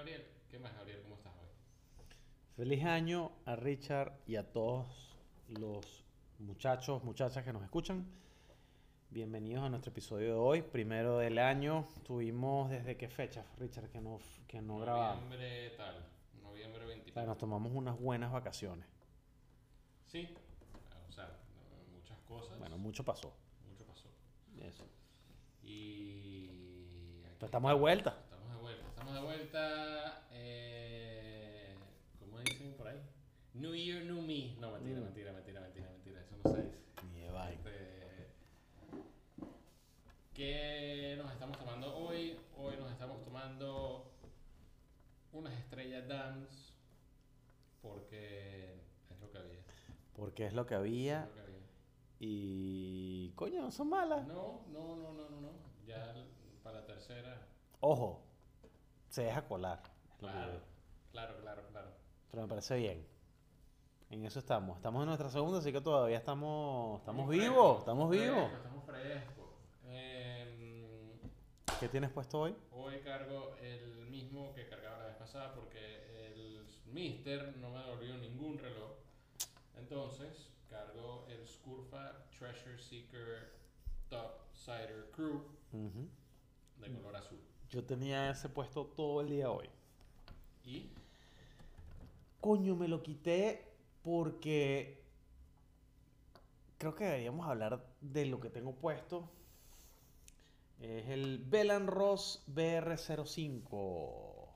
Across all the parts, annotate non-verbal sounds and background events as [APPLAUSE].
Gabriel. ¿Qué más, Gabriel? ¿Cómo estás hoy? Feliz año a Richard y a todos los muchachos, muchachas que nos escuchan. Bienvenidos a nuestro episodio de hoy, primero del año. Tuvimos desde qué fecha, Richard, que no, que no grabamos. Noviembre tal, noviembre O 20. sea, nos tomamos unas buenas vacaciones. Sí, o sea, muchas cosas. Bueno, mucho pasó. mucho pasó. Eso. Y. estamos de vuelta. Estamos de vuelta. Eh, ¿Cómo dicen por ahí? New Year, New Me. No, mentira, Mm. mentira, mentira, mentira, mentira. Eso no se dice. Ni vaina. Este, ¿Qué nos estamos tomando hoy? Hoy nos estamos tomando unas estrellas Dance porque es lo que había. Porque es lo que es había lo que había. y... Coño, no son malas. No, no, no, no, no, no. Ya para la tercera. Ojo, se deja colar. Claro, claro, claro, claro. Pero me parece bien. En eso estamos. Estamos en nuestra segunda, así que todavía estamos, estamos vivos. frescos, Estamos frescos, vivos. Estamos frescos. Em, ¿Qué tienes puesto hoy? Hoy cargo el mismo que cargaba la vez pasada porque el Mister no me devolvió ningún reloj. Entonces cargo el Scurfa Treasure Seeker Top Sider Crew de color azul. Yo tenía ese puesto todo el día hoy. Y Coño, me lo quité porque creo que deberíamos hablar de lo que tengo puesto. Es el Belan Ross BR05, ujú,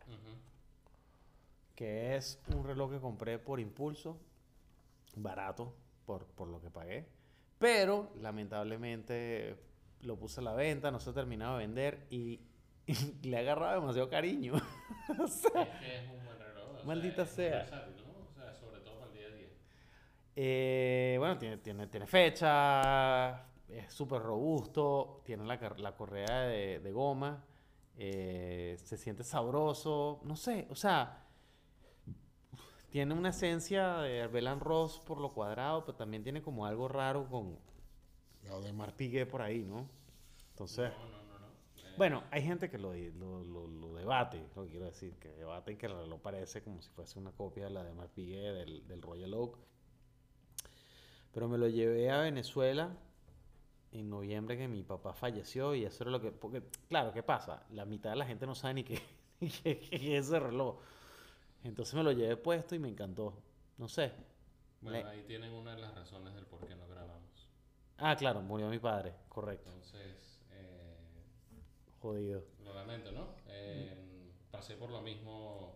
que es un reloj que compré por impulso, barato por, por lo que pagué, pero lamentablemente lo puse a la venta, no se ha terminado de vender y, y [LAUGHS] le he agarrado demasiado cariño. [LAUGHS] O sea, es que es un buen reloj. o Maldita sea. O sea, sobre todo para el día a día. Eh, bueno, tiene, tiene, tiene fecha, es súper robusto, tiene la, la correa de, de goma, eh, se siente sabroso, no sé, o sea, tiene una esencia de Arbelan Ross por lo cuadrado, pero también tiene como algo raro con lo de Marpigue por ahí, ¿no? Entonces, No, no, bueno, hay gente que lo, lo, lo- lo debate, lo quiero decir, que debaten que el reloj parece como si fuese una copia de la de Marpigue del, del Royal Oak. Pero me lo llevé a Venezuela en noviembre que mi papá falleció y eso era lo que... Porque, claro, ¿qué pasa? La mitad de la gente no sabe ni [LAUGHS] qué, es ese reloj. Entonces me lo llevé puesto y me encantó. No sé. Bueno, Le- ahí tienen una de las razones del por qué no grabamos. Ah, claro, murió mi padre, correcto. Entonces, Jodido. Lo lamento, ¿no? Eh, pasé por lo mismo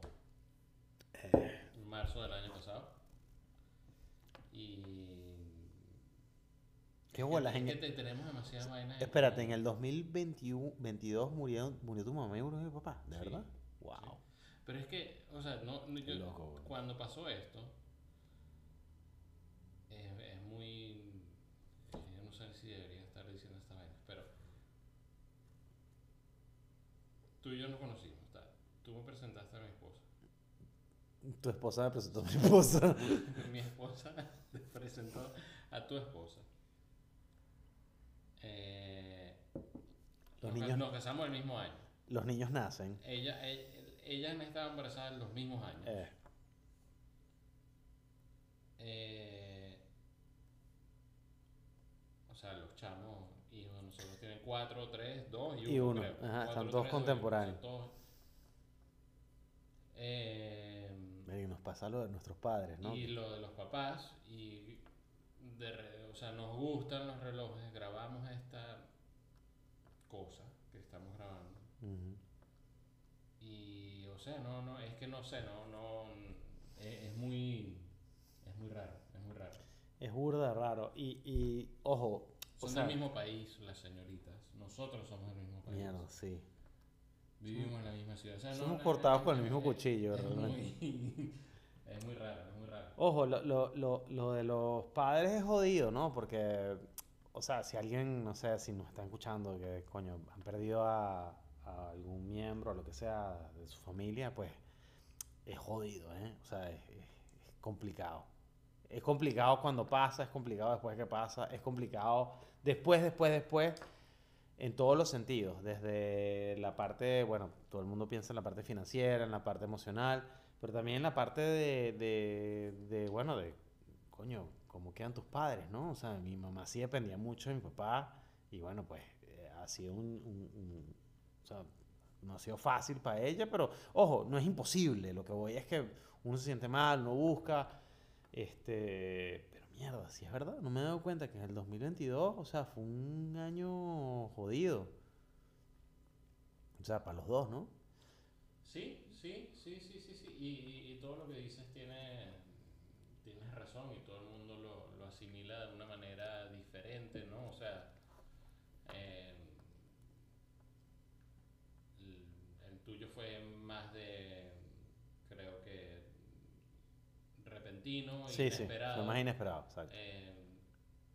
Eh. en marzo del año pasado. Y. Qué bolas. Es En el- te- tenemos demasiadas vainas. Espérate, en el 2022 murió, murió tu mamá y murió mi papá, ¿de Sí, verdad? Wow. sí. Pero es que, o sea, no, yo- loco, cuando pasó esto, es, es muy. Yo no sé si debería estar diciendo esta vaina, pero. Tú y yo nos conocimos. Tú me presentaste a mi esposa. Tu esposa me presentó a mi esposa. [LAUGHS] mi esposa te presentó a tu esposa. Eh, Los nos, niños- nos casamos el mismo año. Los niños nacen. Ella, ella, ella me estaba embarazada en los mismos años. Eh, Eh, o sea, los chamos, 4, 3, 2 y 1. Ajá, 4, están todos contemporáneos. Eh, y nos pasa lo de nuestros padres, ¿no? Y lo de los papás. Y de, o sea, nos gustan los relojes. Grabamos esta cosa que estamos grabando. Uh -huh. Y, o sea, no, no, es que no sé, no, no. Es, es muy. Es muy raro, es muy raro. Es burda raro. Y, y ojo. Son o sea, del mismo país, las señoritas nosotros somos del mismo país. mierda, sí. Vivimos en la misma ciudad. O sea, Somos no, cortados con el mismo cuchillo, es realmente. muy, [LAUGHS] es muy raro, es muy raro. Ojo, lo, lo, lo, lo de los padres es jodido, ¿no? Porque, o sea, si alguien, no sé, si nos está escuchando, que coño, han perdido a, a algún miembro o lo que sea de su familia, pues es jodido, ¿eh? O sea, es, es- es complicado. Es complicado cuando pasa, es complicado después que pasa, es complicado después, después, después, en todos los sentidos. Desde la parte, bueno, todo el mundo piensa en la parte financiera, en la parte emocional, pero también en la parte de, de, de, bueno, de, coño, cómo quedan tus padres, ¿no? O sea, mi mamá sí dependía mucho de mi papá y bueno, pues eh, ha sido un, un- un- o sea, no ha sido fácil para ella, pero ojo, no es imposible. Lo que voy es que uno se siente mal, uno busca, este, pero mierda, si es verdad, no me he dado cuenta que en el 2022, o sea, fue un año jodido. O sea, para los dos, ¿no? Sí, sí, sí, sí, sí, sí. Y, y- todo lo que dices tiene, tienes razón y todo el mundo lo, lo asimila de una manera diferente, ¿no? O sea, eh, el tuyo fue más de, creo que, repentino, Sí, sí, inesperado. fue más inesperado, exacto. Eh,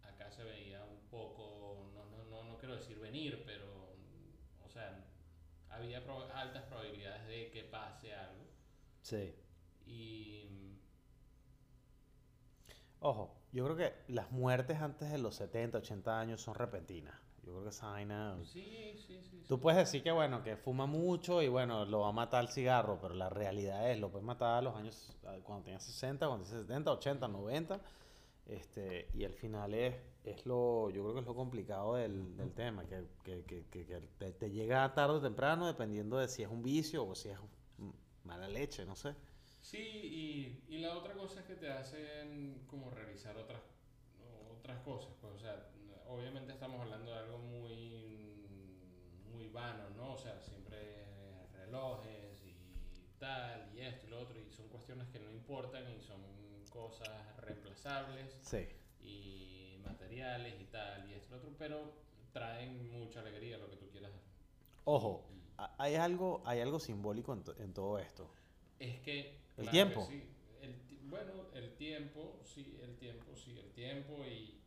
acá se veía un poco, no, no, no, no quiero decir venir, pero, o sea, había altas probabilidades de que pase algo. Sí. Y Ojo, yo creo que las muertes antes de los 70, 80 años son repentinas. Yo creo que esa vaina... sí, sí, sí. Tú sí. puedes decir que, bueno, que fuma mucho y, bueno, lo va a matar el cigarro, pero la realidad es, lo puedes matar a los años, cuando tengas 60, cuando tengas 70, 80, 90, este, y al final es, es lo, yo creo que es lo complicado del, del tema, que, que, que, que- te, te llega tarde o temprano, dependiendo de si es un vicio o si es mala leche, no sé. Sí, y, y la otra cosa es que te hacen como realizar otras, otras cosas. Pues, o sea, obviamente estamos hablando de algo muy, muy vano, ¿no? O sea, siempre relojes y tal, y esto y lo otro, y son cuestiones que no importan y son cosas reemplazables Sí. y materiales y tal, y esto y lo otro, pero traen mucha alegría, lo que tú quieras. Ojo, hay algo, hay algo simbólico en, to- en todo esto. Es que. El claro tiempo. que sí. El bueno, el tiempo, sí, el tiempo, sí, el tiempo y,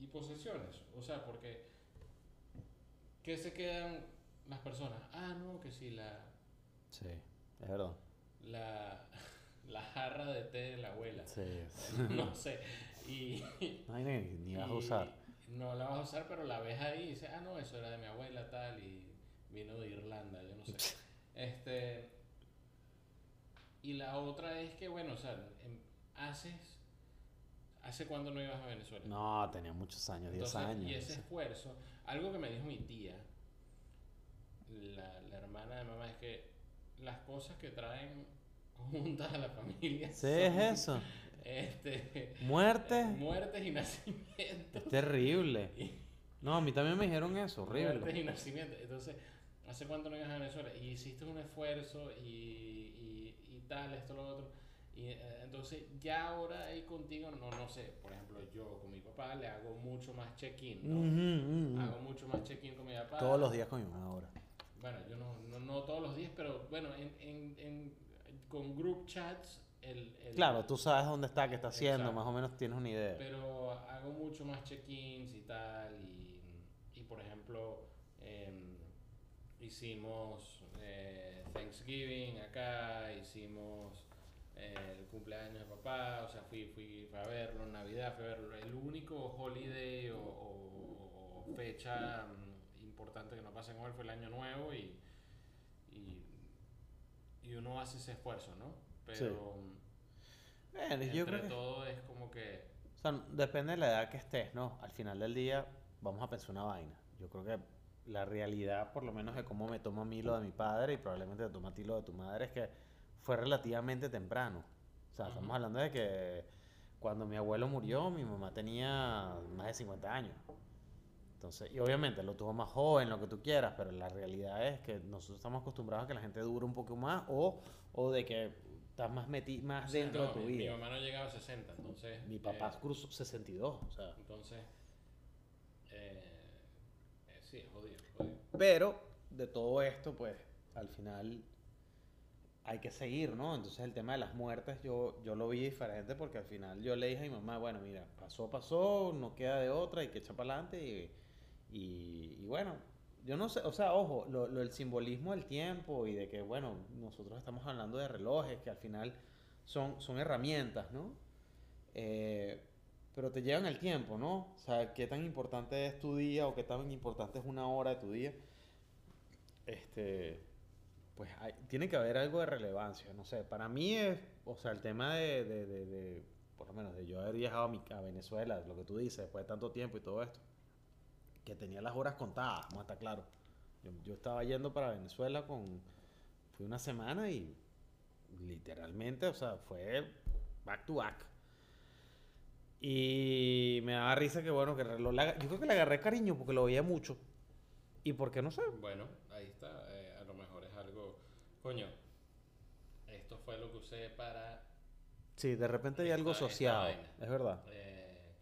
y, posesiones. O sea, porque. ¿Qué se quedan las personas? Ah, no, que sí, la, Sí, es verdad. la, [LAUGHS] la jarra de té de la abuela. Sí. [LAUGHS] no sé. Y. No hay ni, ni vas a usar. No la vas a usar, pero la ves ahí y dices, ah, no, eso era de mi abuela, tal, y vino de Irlanda, yo no sé. [LAUGHS] Este. Y la otra es que, bueno, o sea, em- haces. ¿Hace cuándo no ibas a Venezuela? No, tenía muchos años, 10 Entonces, años. Y ese esfuerzo, algo que me dijo mi tía, la, la hermana de mamá, es que las cosas que traen juntas a la familia Sí, son, es eso. Este, Muerte. muertes y nacimientos. Es terrible. Y- No, a mí también me dijeron eso, Muertes horrible. y nacimientos. Entonces, ¿hace cuánto no ibas a Venezuela? Y hiciste un esfuerzo y, y, y tal, esto, lo otro. Y eh, entonces, ya ahora ahí contigo, no, no sé, por ejemplo, yo con mi papá le hago mucho más check-in, ¿no? Hago mucho más check-in con mi papá. Todos los días con mi mamá ahora. Bueno, yo no, no, no todos los días, pero bueno, en, en, en, con group chats, el, el- Claro, tú sabes dónde está, qué está haciendo, Exacto. más o menos tienes una idea. Pero hago mucho más check-ins y tal. Y, y por ejemplo, em, hicimos eh, Thanksgiving acá, hicimos eh, el cumpleaños de papá, o sea, fui, fui, fui a verlo, Navidad, fui a verlo. El único holiday o, o- o fecha mm, importante que no pasa con él fue el Año Nuevo y, y, y uno hace ese esfuerzo, ¿no? Pero Bueno, entre yo creo que, todo es como que... o sea, depende de la edad que estés, ¿no? Al final del día vamos a pensar una vaina. Yo creo que la realidad, por lo menos de cómo me toma a mí lo de mi padre y probablemente te toma a ti lo de tu madre, es que fue relativamente temprano. O sea, estamos Ujú. hablando de que cuando mi abuelo murió, mi mamá tenía más de 50 años. Entonces, y obviamente lo tuvo más joven, lo que tú quieras, pero la realidad es que nosotros estamos acostumbrados a que la gente dure un poco más o, o de que estás más, meti más O sea, dentro no, de tu mi, vida. Mi mamá no llegaba a 60, entonces... Mi papá eh, cruzó 62, o sea. entonces... eh, eh, sí, es jodido, jodido. Pero de todo esto, pues, al final hay que seguir, ¿no? Entonces el tema de las muertes yo, yo lo vi diferente porque al final yo le dije a mi mamá, bueno, mira, pasó, pasó, no queda de otra, hay que echar para adelante y, y, bueno, yo no sé, o sea, ojo, lo- el simbolismo del tiempo y de que, bueno, nosotros estamos hablando de relojes que al final son, son herramientas, ¿no? Eh, pero te llevan el tiempo, ¿no? O sea, qué tan importante es tu día o qué tan importante es una hora de tu día. Este, pues tiene que haber algo de relevancia, no sé. Para mí es, o sea, el tema de, por lo menos, de yo haber viajado a, mi- Venezuela, lo que tú dices, después de tanto tiempo y todo esto, que tenía las horas contadas, estar claro. Yo, estaba yendo para Venezuela con, fui una semana y literalmente, o sea, fue back to back. Y me daba risa que, bueno, que aga- yo creo que le agarré cariño porque lo veía mucho. Y porque no sé, Bueno, ahí está. eh, a lo mejor es algo. Coño, esto fue lo que usé para. Sí, de repente hay algo asociado. Es verdad. eh,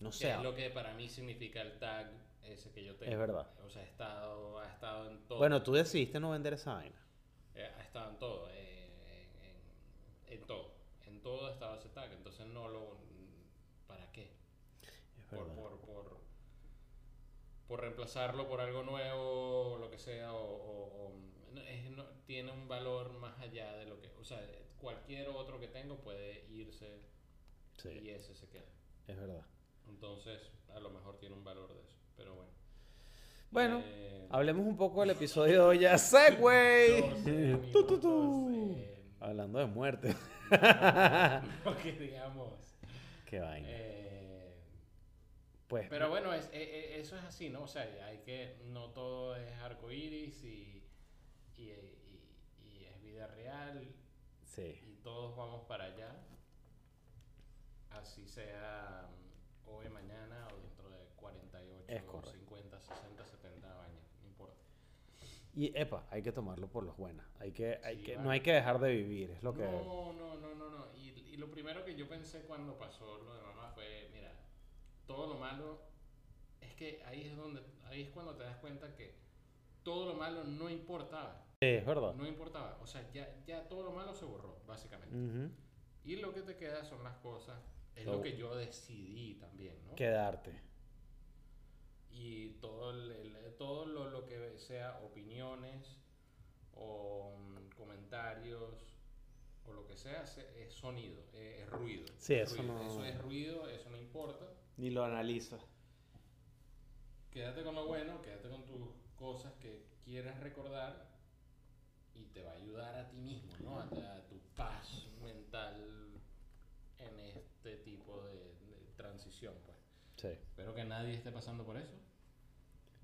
No sé. es lo que para mí significa el tag ese que yo tengo. Es verdad. O sea, ha estado, ha estado en todo. Bueno, tú decidiste no vender esa vaina. Eh, ha estado en todo. eh, en, en- en todo. En todo ha estado ese tag. Entonces no lo. ¿Para qué? Es por, por, reemplazarlo por algo nuevo o lo que sea, o, o- o- no, es- no- tiene un valor más allá de lo que, o sea, cualquier otro que tengo puede irse y Sí, ese se queda. es verdad. Entonces, a lo mejor tiene un valor de eso, pero bueno. Bueno, Eh, hablemos un poco del episodio de hoy ya. ¡Segway! [LAUGHS] 12 Tu, tu, tu. minutos, eh, Hablando de muerte. [LAUGHS] no que digamos. Qué vaina. eh, Pues, Pero bueno, es, e- e- eso es así, ¿no? O sea, hay que, no todo es arcoíris y, y, y- y es vida real sí. y todos vamos para allá. Así sea mm, hoy, mañana o dentro de 48, Es correcto. 50, 60, 70 años, no importa. Y, epa, hay que tomarlo por los buenas. Hay que, hay Sí, que, vale. no hay que dejar de vivir, es lo que... No, no, no, no, no. Y, y lo primero que yo pensé cuando pasó lo de mamá fue, mira, todo lo malo es que ahí es donde, ahí es cuando te das cuenta que todo lo malo no importaba. Sí, es verdad. No importaba. O sea, ya, ya todo lo malo se borró, básicamente. Ujú. Y lo que te queda son las cosas. Es Todo. lo que yo decidí también, ¿no? Quedarte. Y todo, el- todo lo, lo que sea opiniones o mm, comentarios o lo que sea se- es sonido, es ruido. Sí, es eso ruido. no- Eso es ruido, eso no importa. Ni lo analiza. Quédate con lo bueno, quédate con tus cosas que quieras recordar y te va a ayudar a ti mismo, ¿no? A, a tu paz mental en este tipo de, de transición, pues. Sí. Espero que nadie esté pasando por eso.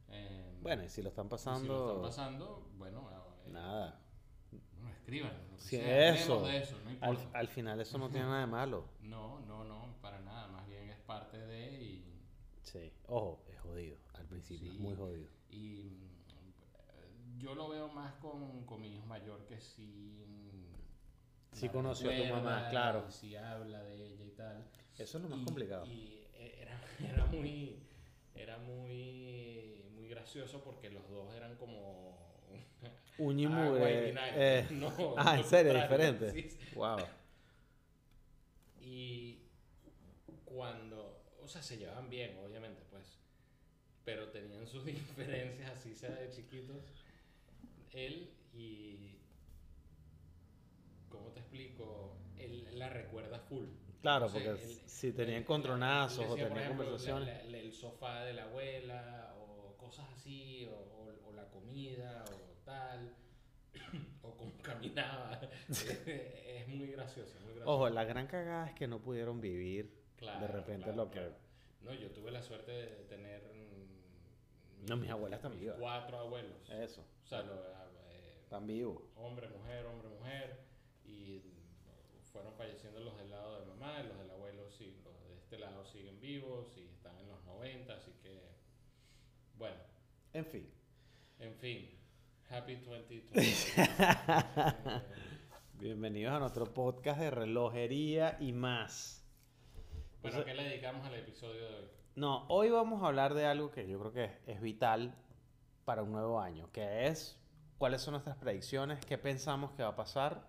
Eh, Bueno, y si lo están pasando... Si lo están pasando, bueno, eh, Nada. no, escriban. lo que Sí, sea, eso. de eso, no Al, al final eso no tiene nada de malo. No, no, no, para nada. Parte de y, Sí. Ojo, es jodido. Al principio es Sí. muy jodido. y mm, yo lo veo más con, con mi hijo mayor que sí. Sí conoció a tu mamá, claro. sí habla de ella y tal. Eso es lo más Y- complicado. Y e- era, [LAUGHS] era muy era muy muy gracioso porque los dos eran como [LAUGHS] mugre, vinagre. eh, No, ah, ¿en serio? ¿Diferente? sí. Wow. Y cuando, o sea, se llevaban bien, obviamente, pues, pero tenían sus [LAUGHS] diferencias, así sea de chiquitos, él y, ¿cómo te explico? Él la recuerda full. Claro, Entonces, porque él- si tenían él o tenían ejemplo, conversaciones. la- la- el sofá de la abuela, o cosas así, o, o- o la comida, o tal, [CLEARS THROAT] o cómo [LAUGHS] caminaba. [LAUGHS] es muy gracioso, muy gracioso. Ojo, la gran cagada es que no pudieron vivir Claro, de repente claro, lo que... claro. No, yo tuve la suerte de tener... mm, No, mis abuelas están vivas. Cuatro abuelos. Eso, O sea, lo- eh, están vivos. hombre, mujer, hombre, mujer. Y fueron falleciendo los del lado de mamá, y los del abuelo sí, los de este lado siguen vivos y están en los 90, así que... Bueno, En fin. en fin. Happy 2020. Eh, [LAUGHS] Bienvenidos a nuestro podcast de relojería y más. Bueno, Entonces- ¿qué le dedicamos al episodio de hoy? No, hoy vamos a hablar de algo que yo creo que es, es vital para un nuevo año, que es cuáles son nuestras predicciones, qué pensamos que va a pasar.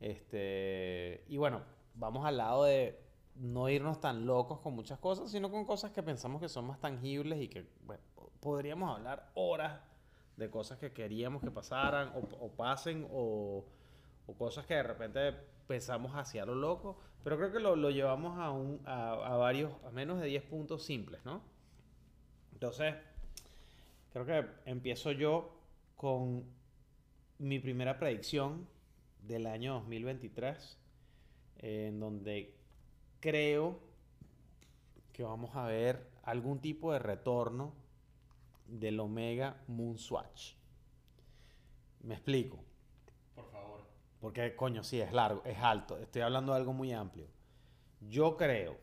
Este, y bueno, vamos al lado de no irnos tan locos con muchas cosas, sino con cosas que pensamos que son más tangibles y que, bueno, podríamos hablar horas de cosas que queríamos que pasaran o, o pasen o, o cosas que de repente pensamos hacia lo loco, pero creo que lo, lo llevamos a, un, a, varios, a menos de 10 puntos simples, ¿no? Entonces, creo que empiezo yo con mi primera predicción del año 2023, en donde creo que vamos a ver algún tipo de retorno del Omega Moon Swatch. Me explico. Porque, coño, sí, es largo, es alto. Estoy hablando de algo muy amplio. Yo creo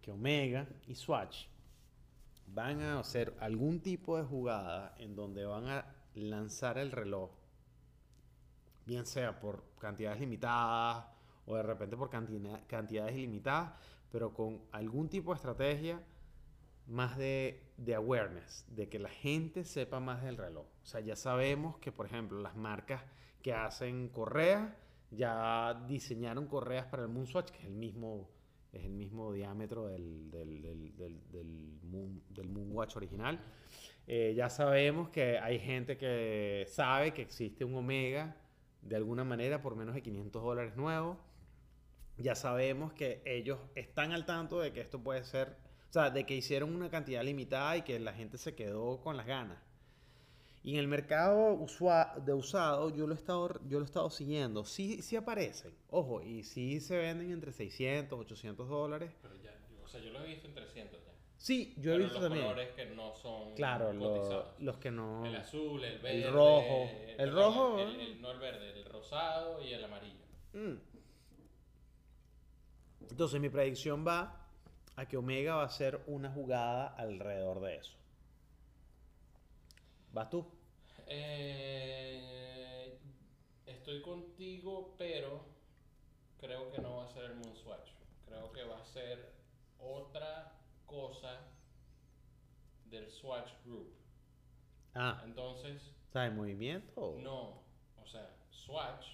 que Omega y Swatch van a hacer algún tipo de jugada en donde van a lanzar el reloj, bien sea por cantidades limitadas o de repente por cantidades ilimitadas, pero con algún tipo de estrategia más de, de awareness, de que la gente sepa más del reloj. O sea, ya sabemos que, por ejemplo, las marcas que hacen correas ya diseñaron correas para el Moonswatch, que es el mismo, es el mismo diámetro del, del, del, del, Moon- Moonwatch original. Eh, ya sabemos que hay gente que sabe que existe un Omega de alguna manera por menos de 500 dólares nuevo. Ya sabemos que ellos están al tanto de que esto puede ser, o sea, de que hicieron una cantidad limitada y que la gente se quedó con las ganas. Y en el mercado usua- de usado yo lo he estado, yo lo he estado siguiendo. Sí, sí aparecen, ojo, y sí se venden entre 600, 800 dólares. Pero ya, o sea, yo lo he visto en 300 ya. Sí, yo he Pero visto los también. colores que no son Claro, lo- cotizados. los que no... El azul, el verde. rojo. El rojo, el- el- no el verde, el rosado y el amarillo. Mm. Entonces mi predicción va a que Omega va a hacer una jugada alrededor de eso. ¿Vas tú? Eh, estoy contigo, pero creo que no va a ser el Moon Swatch. Creo que va a ser otra cosa del Swatch Group. Ah, Entonces, ¿sabes movimiento? o- no, o sea, Swatch,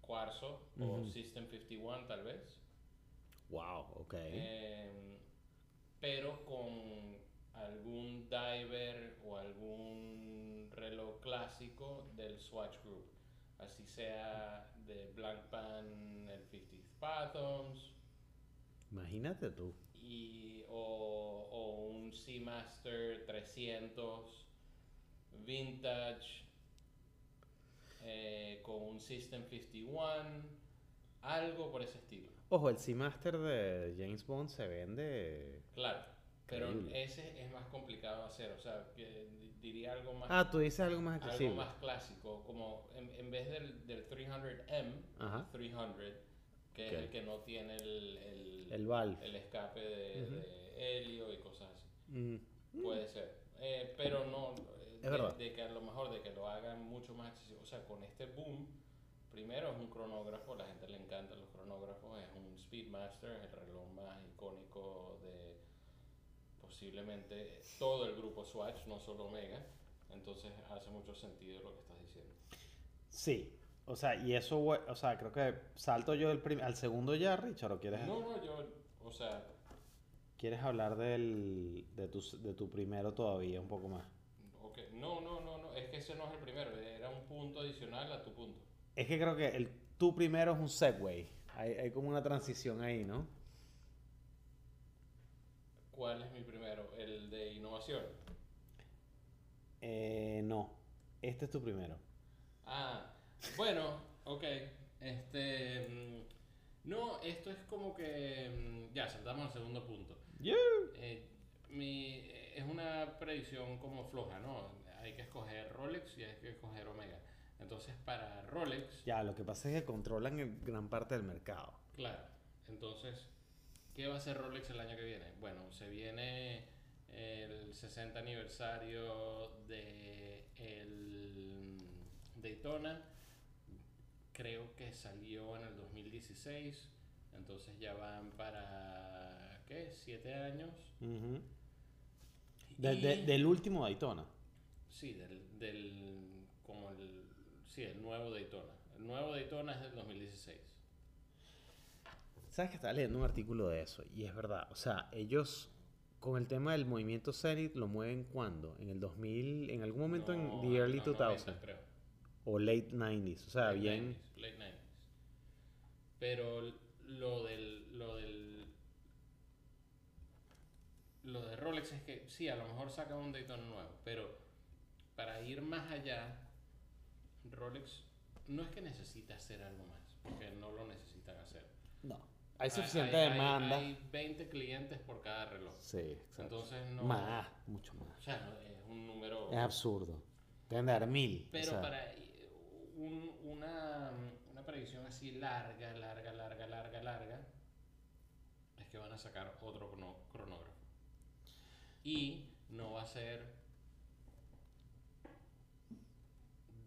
Cuarzo o Ujú. System 51 tal vez. Wow, ok. Em, pero con algún diver o algún reloj clásico del Swatch Group. Así sea de Blancpain el 50th Fathoms Imagínate tú. y, o, o un Seamaster 300 Vintage eh, con un System 51, algo por ese estilo. Ojo, el Seamaster de James Bond se vende... Claro, pero Increíble. ese es más complicado de hacer, o sea, que di- diría algo más, Ah, tú dices algo más algo accesible. más clásico, como en, en vez del, del 300M, Ajá. 300, que Ok. es el que no tiene el, el, El valve. el escape de, Ujú. de helio y cosas así. Mm. Puede ser, Eh, pero no, eh, Es verdad. de, de que a lo mejor de que lo hagan mucho más accesible, o sea, con este boom, primero es un cronógrafo, la gente le encantan los cronógrafos, es un Speedmaster, es el reloj más icónico de posiblemente todo el grupo Swatch, no solo Omega, entonces hace mucho sentido lo que estás diciendo. Sí. O sea, y eso, o sea, creo que salto yo el al segundo ya, Richard, ¿o quieres, No, no, yo, o sea, quieres hablar del, de, tu, de tu primero todavía un poco más? ok, no, no, no, no, es que ese no es el primero, era un punto adicional a tu punto. Es que creo que el tu primero es un segue. Hay, hay como una transición ahí, ¿no? ¿Cuál es mi primero? El de innovación. Eh, no. Este es tu primero. Ah, bueno, ok. Este. mm, No, esto es como que. mm, Ya, saltamos al segundo punto. Eh, mi- es una predicción como floja, ¿no? Hay que escoger Rolex y hay que escoger Omega. Entonces, para Rolex, Ya, lo que pasa es que controlan gran parte del mercado. claro. Entonces, ¿qué va a hacer Rolex el año que viene? Bueno, se viene el 60 aniversario de el Daytona. Creo que salió en el 2016. Entonces ya van para, ¿qué? ¿Siete años? Ujú. De- Y- de- del último Daytona. Sí, del, del, como el, sí, el nuevo Daytona. El nuevo Daytona es del 2016. Sabes que estaba leyendo un artículo de eso y es verdad. O sea, ellos con el tema del movimiento Zenith lo mueven cuando? En el 2000, en algún momento en No, the early los 2000 90, creo. o late 90s. O sea, Late bien. 90s, late 90s. Pero lo del, lo del. Lo de Rolex es que sí, a lo mejor sacan un Daytona nuevo, pero para ir más allá, Rolex no es que necesita hacer algo más, porque no lo necesitan hacer. No. Hay suficiente hay- demanda. Hay, 20 clientes por cada reloj. Sí, exacto. Entonces no. Más, mucho más. O sea, no, es un número. Es absurdo. Deben dar mil. o Pero sea, para un- una, una predicción así larga, larga, larga, larga, larga, es que van a sacar otro cronógrafo. Y no va a ser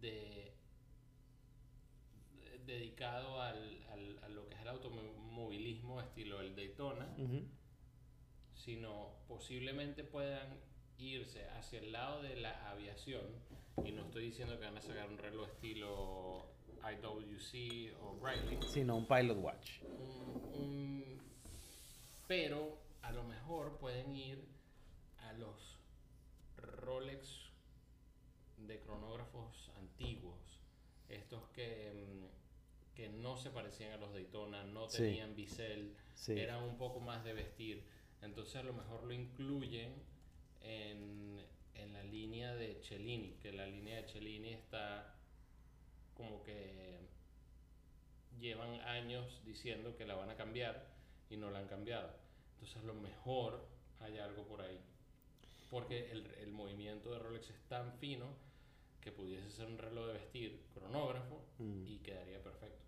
de, de- dedicado al, al- a lo que es el automovilismo estilo el Daytona, sino posiblemente puedan irse hacia el lado de la aviación. Y no estoy diciendo que van a sacar un reloj estilo IWC o Breitling, Sí, no, un Pilot Watch. un- un- pero a lo mejor pueden ir a los Rolex de cronógrafos antiguos, estos que, mm, que no se parecían a los Daytona, no Sí. tenían bisel, Sí. eran un poco más de vestir. Entonces a lo mejor lo incluyen en, en la línea de Cellini, que la línea de Cellini está como que llevan años diciendo que la van a cambiar y no la han cambiado. Entonces a lo mejor hay algo por ahí. Porque el, el movimiento de Rolex es tan fino que pudiese ser un reloj de vestir cronógrafo Mm. y quedaría perfecto.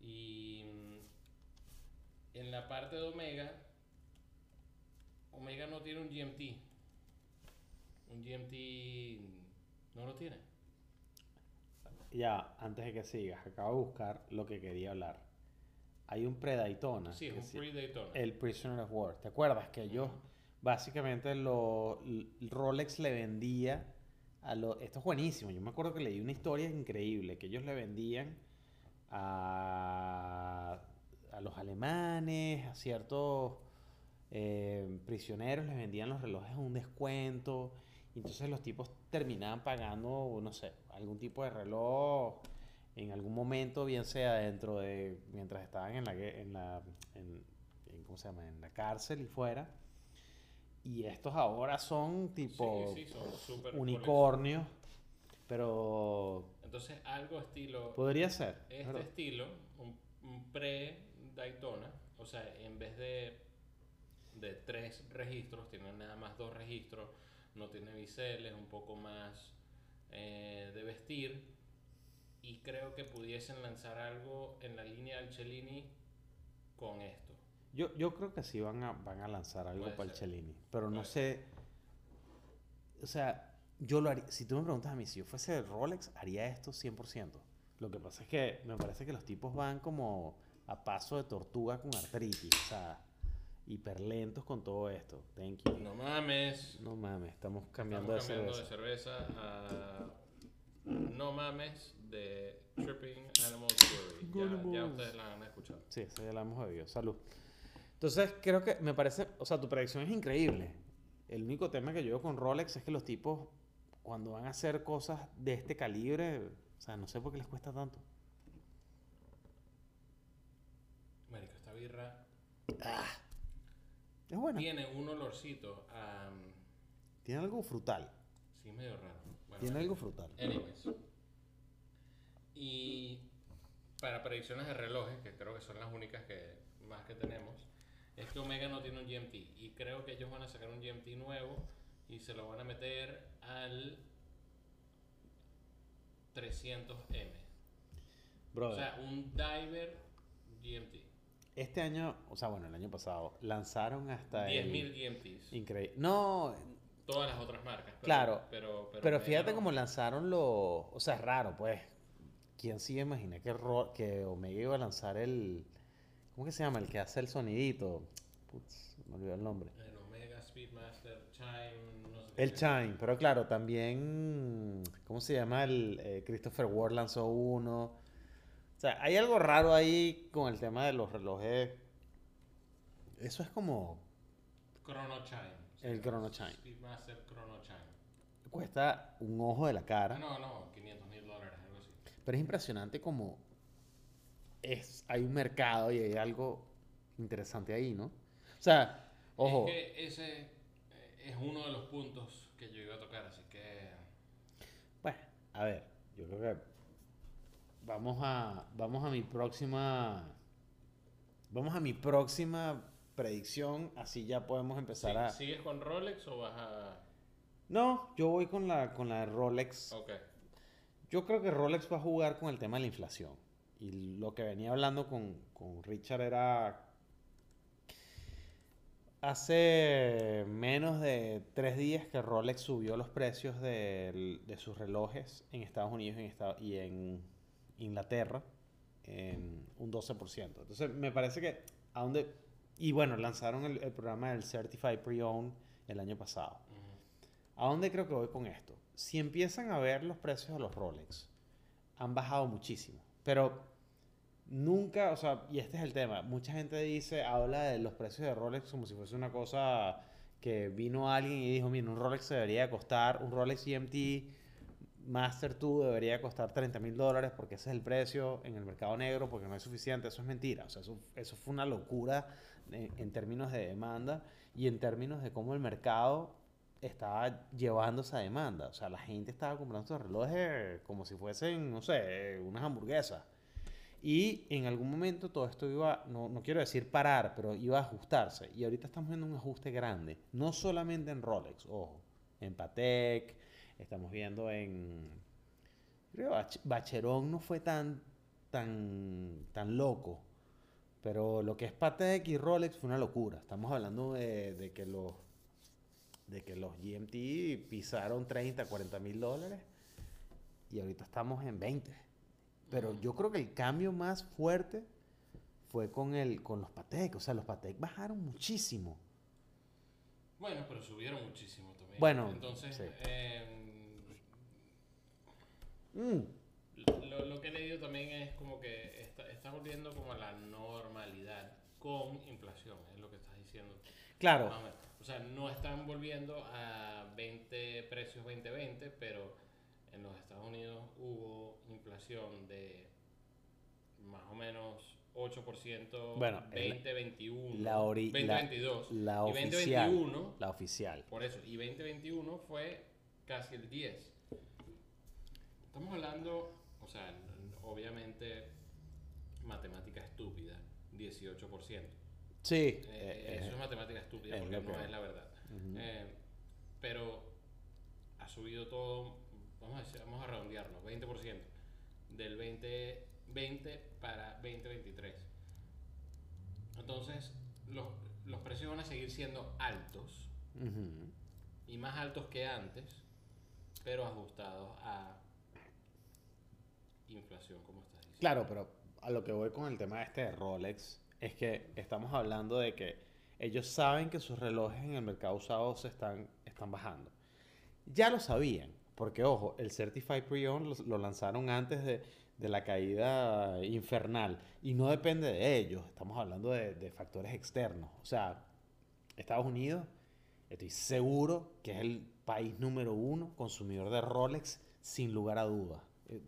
Y mm, en la parte de Omega, Omega no tiene un GMT. Un GMT no lo tiene. Ya, antes de que sigas, acabo de buscar lo que quería hablar. Hay un pre-Daytona. Sí, es un pre-Daytona. El Prisoner of War. ¿Te acuerdas que ellos Ujú. básicamente lo Rolex le vendía a los esto es buenísimo. Yo me acuerdo que leí una historia increíble que ellos le vendían a, a los alemanes, a ciertos eh, prisioneros les vendían los relojes a un descuento. Y entonces los tipos terminaban pagando, no sé, algún tipo de reloj en algún momento, bien sea dentro de, mientras estaban en la, en la, en- en- ¿cómo se llama? En la cárcel y fuera. Y estos ahora son tipo Sí, sí, son unicornios, pero Entonces algo estilo... podría ser. Este pero- estilo, un, un pre-Daytona, o sea, en vez de, de tres registros, tiene nada más dos registros, no tiene bisel, es un poco más eh, de vestir. Y creo que pudiesen lanzar algo en la línea del Cellini con esto. Yo, yo creo que sí van a, van a lanzar algo Puede para el ser. Cellini, pero no sé. O sea, yo lo haría. Si tú me preguntas a mí, si yo fuese Rolex, haría esto 100%. Lo que pasa es que me parece que los tipos van como a paso de tortuga con artritis, o sea, hiperlentos con todo esto. Thank you. No mames. No mames, estamos cambiando Estamos cambiando de de cerveza. a No mames de Tripping Animal Theory. Ya, ya ustedes la han escuchado. Sí, eso ya la hemos bebido. Salud. Entonces, creo que me parece, o sea, tu predicción es increíble. El único tema que yo veo con Rolex es que los tipos, cuando van a hacer cosas de este calibre, o sea, no sé por qué les cuesta tanto. Marico, esta birra Es bueno. tiene un olorcito a... Tiene algo frutal. Sí, medio raro. Bueno, Tiene algo frutal. Anyways. Y para predicciones de relojes, que creo que son las únicas que más que tenemos, es que Omega no tiene un GMT. Y creo que ellos van a sacar un GMT nuevo y se lo van a meter al 300M. O Brother, sea, un Diver GMT. este año, o sea, bueno, el año pasado, lanzaron hasta el... 10.000 GMTs. Increíble. No, Todas las otras marcas. pero- Claro, Pero, pero, Pero fíjate no. cómo lanzaron los. O sea, es raro, pues. ¿Quién sí imagina que, Ro- que Omega iba a lanzar el. ¿Cómo que se llama? El que hace el sonidito. Putz, me olvidó el nombre. El Omega Speedmaster Chime, El. Chime, pero claro, también. ¿Cómo se llama? El eh, Christopher Ward lanzó uno. O sea, hay algo raro ahí con el tema de los relojes. Eso es como. Chrono Chime. El Chrono Chime. Speedmaster Chrono Chime. Cuesta un ojo de la cara. No, no, 500 mil dólares, algo así. Pero es impresionante como es, hay un mercado y hay algo interesante ahí, ¿no? O sea, ojo. Es que ese es uno de los puntos que yo iba a tocar, así que. Bueno, a ver, yo creo que vamos a vamos a mi próxima vamos a mi próxima predicción, así ya podemos empezar Sí, a ¿Sigues con Rolex o vas a.? No, yo voy con la con la de Rolex. Ok. Yo creo que Rolex va a jugar con el tema de la inflación. Y lo que venía hablando con, con Richard era Hace menos de tres días que Rolex subió los precios del- de, sus relojes en Estados Unidos y en, y en Inglaterra en un 12%. Entonces, me parece que a dónde... Y bueno, lanzaron el, el programa del Certified Pre-Owned el año pasado. ¿A dónde creo que voy con esto? Si empiezan a ver los precios de los Rolex, han bajado muchísimo. Pero nunca, o sea, y este es el tema, mucha gente dice, habla de los precios de Rolex como si fuese una cosa que vino alguien y dijo, mira, un Rolex debería costar, un Rolex GMT Master 2 debería costar 30 mil dólares porque ese es el precio en el mercado negro porque no es suficiente. Eso es mentira. O sea, eso, eso fue una locura en, términos de demanda y en términos de cómo el mercado estaba llevando esa demanda. O sea, la gente estaba comprando estos relojes como si fuesen, no sé, unas hamburguesas. Y en algún momento todo esto iba, no, no quiero decir parar, pero iba a ajustarse. Y ahorita estamos viendo un ajuste grande. No solamente en Rolex, ojo. En Patek, estamos viendo en... Creo que Bach- Bacheron no fue tan, tan, tan loco. Pero lo que es Patek y Rolex fue una locura. Estamos hablando de, de que los de que los GMT pisaron 30, 40 mil dólares y ahorita estamos en 20. Pero yo creo que el cambio más fuerte fue con, el, con los Patek. O sea, los Patek bajaron muchísimo. Bueno, pero subieron muchísimo también. Bueno, Entonces, sí. Mm, lo, lo que he leído también es como que está, está volviendo como a la normalidad con inflación, es lo que estás diciendo. Claro. O sea, no están volviendo a 20 precios 2020, pero en los Estados Unidos hubo inflación de más o menos 8%, Bueno, el- 2021, la ori- la- 2022 la y oficial. 2021 la oficial. por eso, y 2021 fue casi el 10. Estamos hablando, o sea, obviamente matemática estúpida, 18%. Sí. Eh, eh, eso eh, es matemática estúpida es porque no es la verdad. ujú. Eh, pero ha subido todo, vamos a, decir, vamos a redondearlo, 20% del 2020 para 2023. Entonces, los, los precios van a seguir siendo altos Ujú. y más altos que antes, pero ajustados a inflación, como estás diciendo. Claro, pero a lo que voy con el tema este de Rolex es que estamos hablando de que ellos saben que sus relojes en el mercado usado se están, están bajando. Ya lo sabían, porque ojo, el Certified Pre-Owned lo, lo lanzaron antes de, de la caída infernal y no depende de ellos, estamos hablando de, de factores externos. O sea, Estados Unidos, estoy seguro que es el país número uno consumidor de Rolex sin lugar a dudas. Eh,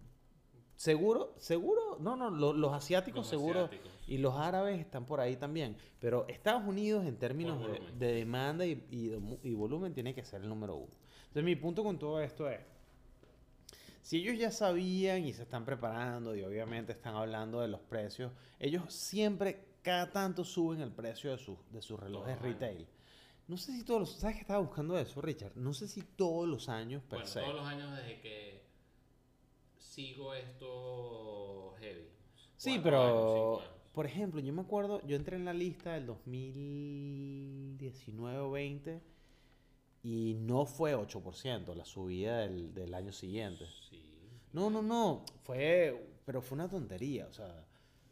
Seguro, seguro, no, no, lo- los asiáticos Los seguro asiáticos. y los árabes están por ahí también. Pero Estados Unidos en términos de, demanda y volumen tiene que ser el número uno. Entonces mi punto con todo esto es, si ellos ya sabían y se están preparando y obviamente están hablando de los precios, ellos siempre, cada tanto suben el precio de sus, de sus relojes retail. No sé si todos los... ¿Sabes que estaba buscando eso, Richard? No sé si todos los años per Bueno, se. todos los años desde que sigo esto heavy. Sí, Cuatro pero, años, cinco años. por ejemplo, yo me acuerdo, yo entré en la lista del 2019 o 20 y no fue 8% la subida del, del año siguiente. Sí. No, no, no, fue, pero fue una tontería, o sea,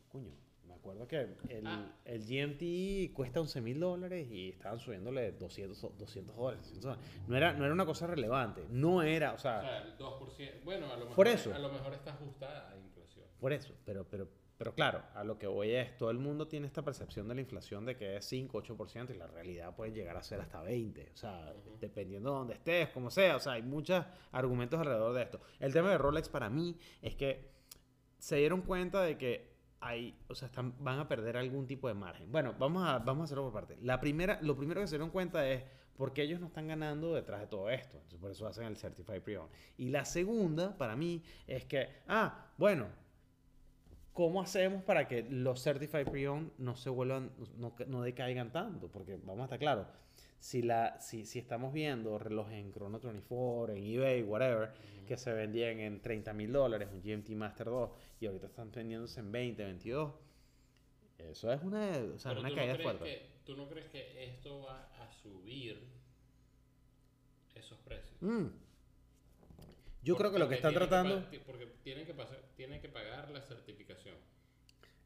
coño, me acuerdo que el, Ah. el GMT cuesta 11 mil dólares y estaban subiéndole 200, o- 200 dólares. 200 dólares. No era, no era una cosa relevante, no era, o O sea, sea, el 2%. Bueno, a lo mejor, Por eso. A lo mejor está ajustada a inflación. Por eso, pero, pero, pero claro, a lo que voy es, todo el mundo tiene esta percepción de la inflación de que es 5, 8% y la realidad puede llegar a ser hasta 20, o sea, dependiendo de dónde estés, como sea, o sea, hay muchos argumentos alrededor de esto. El tema de Rolex para mí es que se dieron cuenta de que hay, o sea, están, van a perder algún tipo de margen. Bueno, vamos a, vamos a hacerlo por parte. La primera, lo primero que se dieron cuenta es por qué ellos no están ganando detrás de todo esto. Entonces, por eso hacen el Certified Pre-Owned. Y la segunda, para mí, es que, ah, bueno, ¿cómo hacemos para que los Certified Pre-Owned no se vuelvan, no, no decaigan tanto? Porque vamos a estar claros, si, la, si, si estamos viendo relojes en Chrono 24, en eBay, whatever, que se vendían en 30 mil dólares, un GMT Master 2, y ahorita están vendiéndose en 20, 22, eso es una, o sea, una no caída crees fuerte. que- ¿Tú no crees que esto va a subir esos precios? Mm. Yo creo que lo que están tratando... porque tienen que, pasar, tienen que pagar la certificación.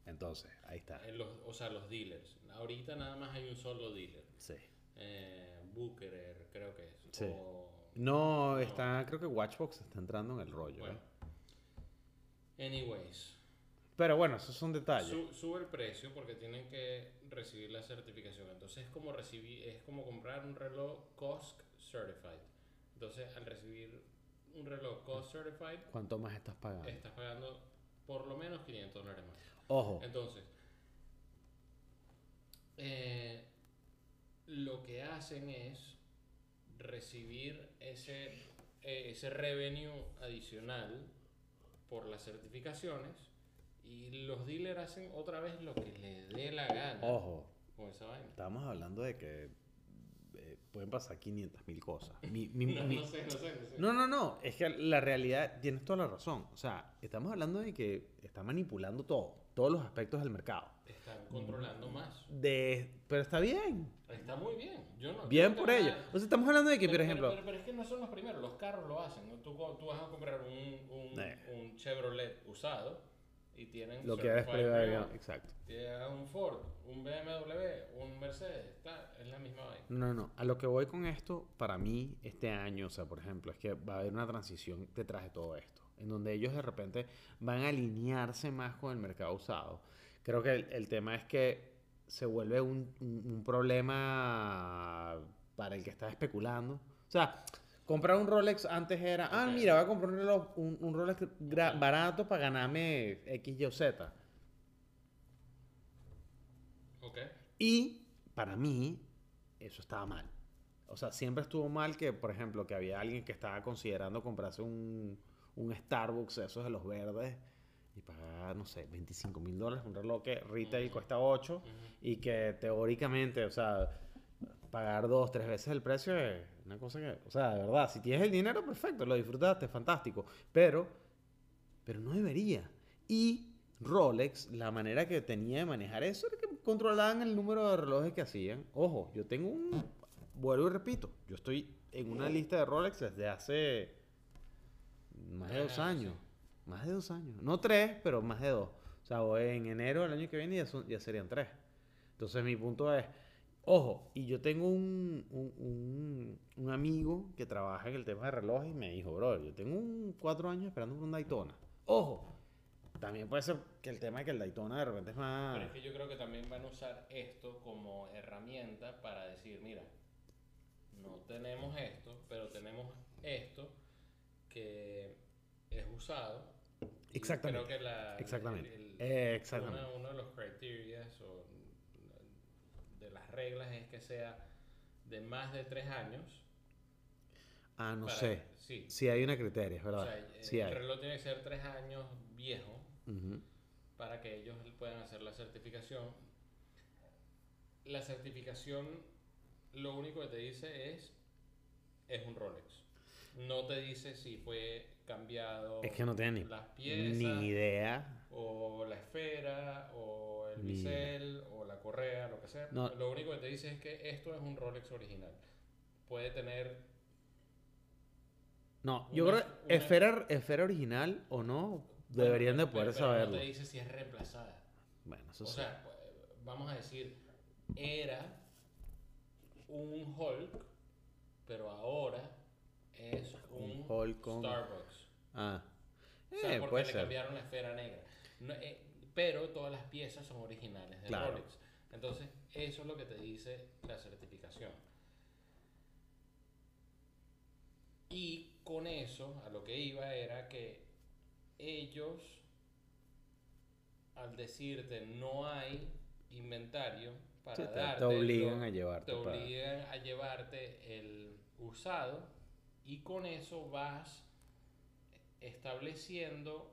Entonces, ahí está. Los, o sea, los dealers. Ahorita nada más hay un solo dealer. Sí. Eh, Bookerer, creo que es. Sí. O- No, está, creo que Watchbox está entrando en el rollo. bueno. ¿eh? Anyways. Pero bueno, esos son detalles. Su- sube el precio porque tienen que recibir la certificación. Entonces es como recibir, es como comprar un reloj COSC Certified. Entonces al recibir un reloj COSC Certified, ¿Cuánto más estás pagando? estás pagando por lo menos 500 dólares más. Ojo, Entonces, eh, lo que hacen es recibir ese, eh, ese revenue adicional por las certificaciones y los dealers hacen otra vez lo que les dé la gana ojo. con esa vaina. Estamos hablando de que eh, pueden pasar 500 mil cosas. Mi- mi- [LAUGHS] No, mi- no sé, no sé, no sé. No, no, no. Es que la realidad, tienes toda la razón. O sea, estamos hablando de que está manipulando todo, todos los aspectos del mercado. Están controlando más. De, pero está bien. Está muy bien. Yo no, Bien por ello. O sea, estamos hablando de que, por Pero- ejemplo, Pero, pero es que no son los primeros, los carros lo hacen. Tú, tú vas a comprar un, un, Eh. un Chevrolet usado y tienen. lo que es. Exacto. Tienes un Ford, un BMW, un Mercedes, está, es la misma vaina. No, no. A lo que voy con esto, para mí, este año, o sea, por ejemplo, es que va a haber una transición detrás de todo esto, en donde ellos de repente van a alinearse más con el mercado usado. Creo que el, el tema es que se vuelve un, un- un problema para el que está especulando. O sea, comprar un Rolex antes era, ah, mira, voy a comprar un, reloj- un, un Rolex barato para ganarme X, Y o Z. Ok. Y para mí, eso estaba mal. O sea, siempre estuvo mal que, por ejemplo, que había alguien que estaba considerando comprarse un, un Starbucks, esos de los verdes, y pagar, no sé, 25 mil dólares, un reloj que retail cuesta 8, Ujú. y que teóricamente, o sea, pagar dos, tres veces el precio es una cosa que, o sea, de verdad, si tienes el dinero, perfecto, lo disfrutaste, fantástico, pero, pero no debería. Y Rolex, la manera que tenía de manejar eso era que controlaban el número de relojes que hacían. Ojo, yo tengo un, vuelvo y repito, yo estoy en una lista de Rolex desde hace más de dos años, años. Más de dos años. No tres, pero más de dos. O sea, en enero del año que viene ya, son- ya serían tres. Entonces mi punto es, ojo, y yo tengo un, un, un- un amigo que trabaja en el tema de relojes y me dijo, bro, yo tengo un cuatro años esperando por un Daytona. Ojo, también puede ser que el tema de que el Daytona de repente es más... Pero es que yo creo que también van a usar esto como herramienta para decir, mira, no tenemos esto, pero tenemos esto que es usado. Exactamente, Creo que la, exactamente, el- el- exactamente. Uno, uno de los criterias o reglas es que sea de más de tres años. Ah, no para- sé. Sí. Sí hay una criteria, es O verdad. sea, eh, sí el hay. reloj tiene que ser tres años viejo Ujú. para que ellos puedan hacer la certificación. La certificación lo único que te dice es es un Rolex. No te dice si fue cambiado Es que no tiene las piezas ni idea. o la esfera o el bisel correa, lo que sea. No. Lo único que te dice es que esto es un Rolex original. Puede tener No, yo creo que esfera, esfera original o no, deberían de poder pero saberlo. No te dice si es reemplazada. Bueno, eso O sí. sea, vamos a decir, era un Hulk, pero ahora es un, Un Hulk con- Starbucks. Ah, O sea, eh, porque puede le ser. cambiaron la esfera negra. No, eh, pero todas las piezas son originales de Claro. Rolex. Entonces, eso es lo que te dice la certificación. Y con eso, a lo que iba era que ellos, al decirte no hay inventario para Sí, te- te darte, obligan lo- a llevarte Te para- obligan a llevarte el usado y con eso vas estableciendo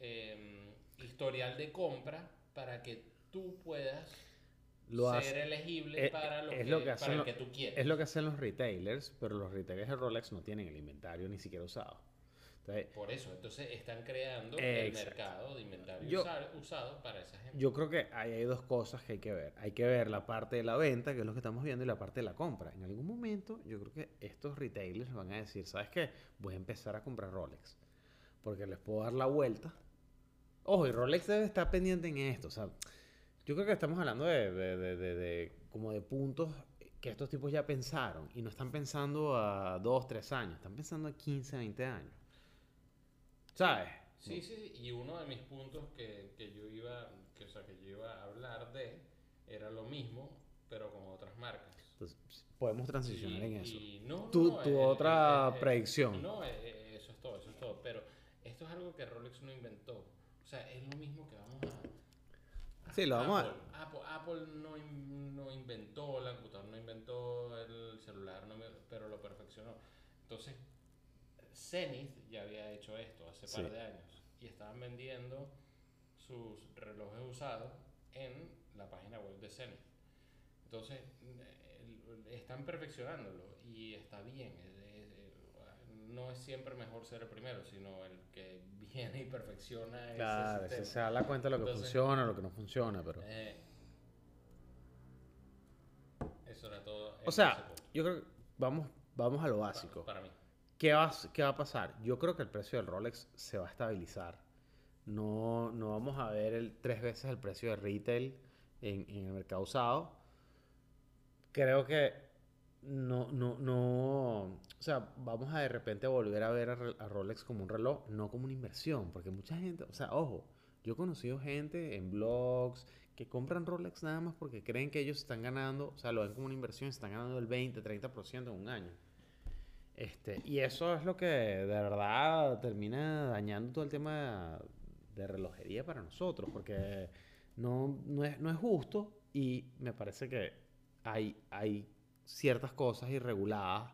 em, historial de compra para que tú puedas Lo ser hace- elegible eh, para lo, es que, lo que para el que tú quieres. Es lo que hacen los retailers, pero los retailers de Rolex no tienen el inventario ni siquiera usado. Entonces, Por eso, entonces están creando el Exacto. mercado de inventario Yo- usa- usado para esa gente. yo creo que ahí hay dos cosas que hay que ver. Hay que ver la parte de la venta, que es lo que estamos viendo, y la parte de la compra. En algún momento, yo creo que estos retailers van a decir, ¿sabes qué? Voy a empezar a comprar Rolex. Porque les puedo dar la vuelta. Ojo, y Rolex debe estar pendiente en esto. O sea, yo creo que estamos hablando de, de- de- de- como de puntos que estos tipos ya pensaron. Y no están pensando a dos, tres años. Están pensando a 15, 20 años. ¿Sabes? Sí, sí, y uno de mis puntos que, que yo iba, que, o sea, que yo iba a hablar de era lo mismo, pero con otras marcas. Entonces, podemos transicionar Y- en eso. y no, Tu- no, tu eh, otra eh, eh, predicción. No, eh, eh, eso es todo, eso es todo. Pero esto es algo que Rolex no inventó. O sea, es lo mismo que vamos a. Sí, lo vamos a- Apple, Apple, Apple no, in- no inventó la computadora, no inventó el celular, no pero lo perfeccionó. Entonces, Zenith ya había hecho esto hace Sí. par de años y estaban vendiendo sus relojes usados en la página web de Zenith. Entonces, el- están perfeccionándolo y está bien. No es siempre mejor ser el primero, sino el que viene y perfecciona Claro, se, da la cuenta de lo que Entonces- funciona, lo que no funciona, pero... Eh, eso era todo. O sea, yo creo que vamos, vamos a lo básico. Para, mí. ¿Qué va, ¿Qué va a pasar? Yo creo que el precio del Rolex se va a estabilizar. No, no vamos a ver el, tres veces el precio de retail en, en el mercado usado. Creo que no, no, no, o sea, vamos a de repente volver a ver a, Rolex como un reloj, no como una inversión, porque mucha gente, o sea, ojo, yo he conocido gente en blogs que compran Rolex nada más porque creen que ellos están ganando, o sea, lo ven como una inversión, están ganando el 20, 30% en un año. Este, y eso es lo que de verdad termina dañando todo el tema de relojería para nosotros, porque no, no, es, no es justo y me parece que hay, hay ciertas cosas irreguladas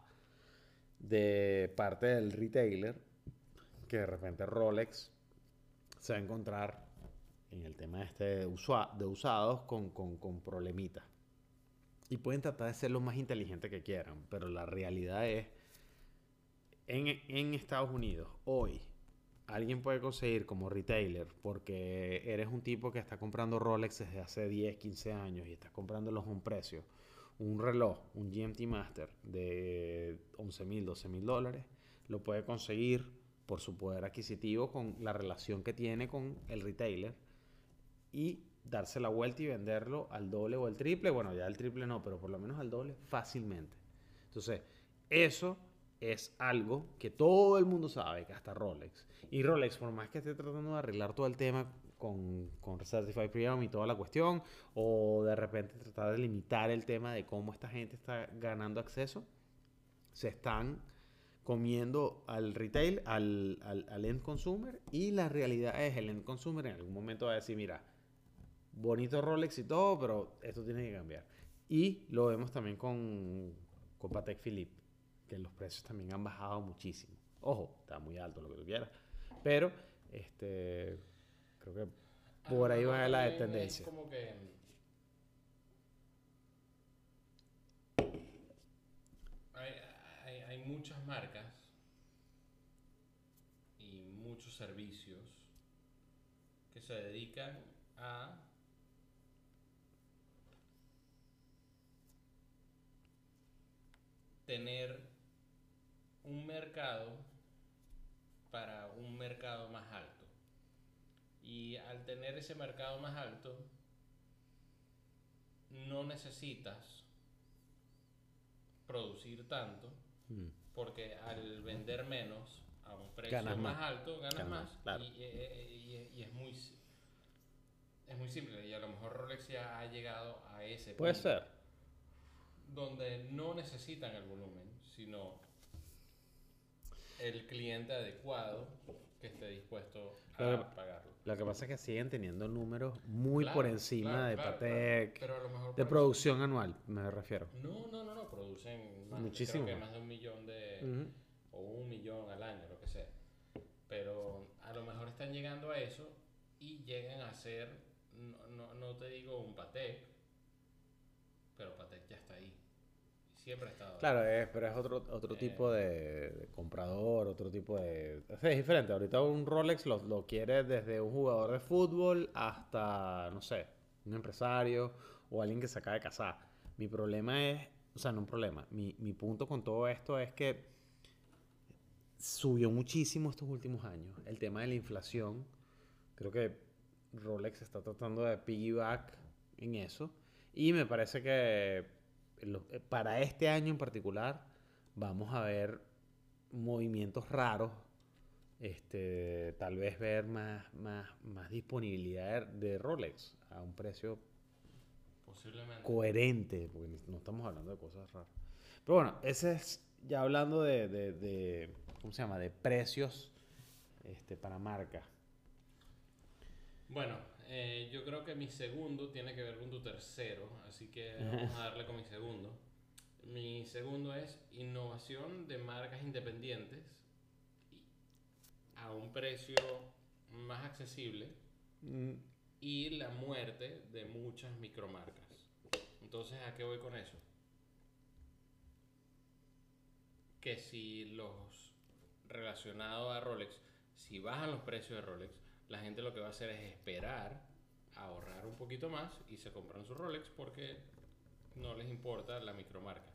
de parte del retailer que de repente Rolex se va a encontrar en el tema este de, de usados con, con, con problemitas. Y pueden tratar de ser lo más inteligente que quieran, pero la realidad es, en, en Estados Unidos, hoy, alguien puede conseguir como retailer, porque eres un tipo que está comprando Rolex desde hace 10, 15 años y estás comprándolos a un precio, un reloj, un GMT Master de 11 mil, 12 mil dólares, lo puede conseguir por su poder adquisitivo con la relación que tiene con el retailer y darse la vuelta y venderlo al doble o al triple. Bueno, ya el triple no, pero por lo menos al doble fácilmente. Entonces, eso es algo que todo el mundo sabe, que hasta Rolex. Y Rolex, por más que esté tratando de arreglar todo el tema con, con Certified Pre-Owned y toda la cuestión, o de repente tratar de limitar el tema de cómo esta gente está ganando acceso, se están comiendo al retail, al, al, al end consumer, y la realidad es el end consumer en algún momento va a decir, mira, bonito Rolex y todo, pero esto tiene que cambiar. Y lo vemos también con, con Patek Philippe, que los precios también han bajado muchísimo. Ojo, está muy alto lo que tú quieras, pero este creo que por ahí va mejor la también tendencia. Es como que hay, hay muchas marcas y muchos servicios que se dedican a tener un mercado para un mercado más alto. Y al tener ese mercado más alto, no necesitas producir tanto, Mm. porque al vender menos, a un precio Ganas más, más. alto, ganas, Ganas más. más, claro. Y, eh, y- y es muy es muy simple. Y a lo mejor Rolex ya ha llegado a ese Puede punto ser. donde no necesitan el volumen, sino el cliente adecuado que esté dispuesto a pagarlo. Lo que pasa es que siguen teniendo números muy Claro, por encima claro, de claro, Patek, claro. Pero a lo mejor de producción anual, me refiero. No, no, no, no, producen más, Muchísimo creo que más. de un millón de, o un millón al año, lo que sea. Pero a lo mejor están llegando a eso y llegan a ser, no, no, no te digo un Patek, pero Patek ya está ahí. Siempre ha estado. Claro, es, pero es otro, otro Eh. tipo de, de comprador, otro tipo de... o sea, es diferente. Ahorita un Rolex lo, lo quiere desde un jugador de fútbol hasta, no sé, un empresario o alguien que se acaba de casar. Mi problema es, o sea, no un problema. Mi, mi punto con todo esto es que subió muchísimo estos últimos años. El tema de la inflación. Creo que Rolex está tratando de piggyback en eso. Y me parece que para este año en particular vamos a ver movimientos raros. Este, tal vez ver más, más, más disponibilidad de, Rolex a un precio Posiblemente. coherente, porque no estamos hablando de cosas raras. Pero bueno, ese es ya hablando de, de, de- ¿cómo se llama? De precios este, para marca. Bueno, eh, yo creo que mi segundo tiene que ver con tu tercero, así que [LAUGHS] vamos a darle con mi segundo. Mi segundo es innovación de marcas independientes a un precio más accesible Mm, y la muerte de muchas micromarcas. Entonces, ¿a qué voy con eso? Que si los relacionados a Rolex, si bajan los precios de Rolex, la gente lo que va a hacer es esperar, ahorrar un poquito más y se compran su Rolex porque no les importa la micromarca.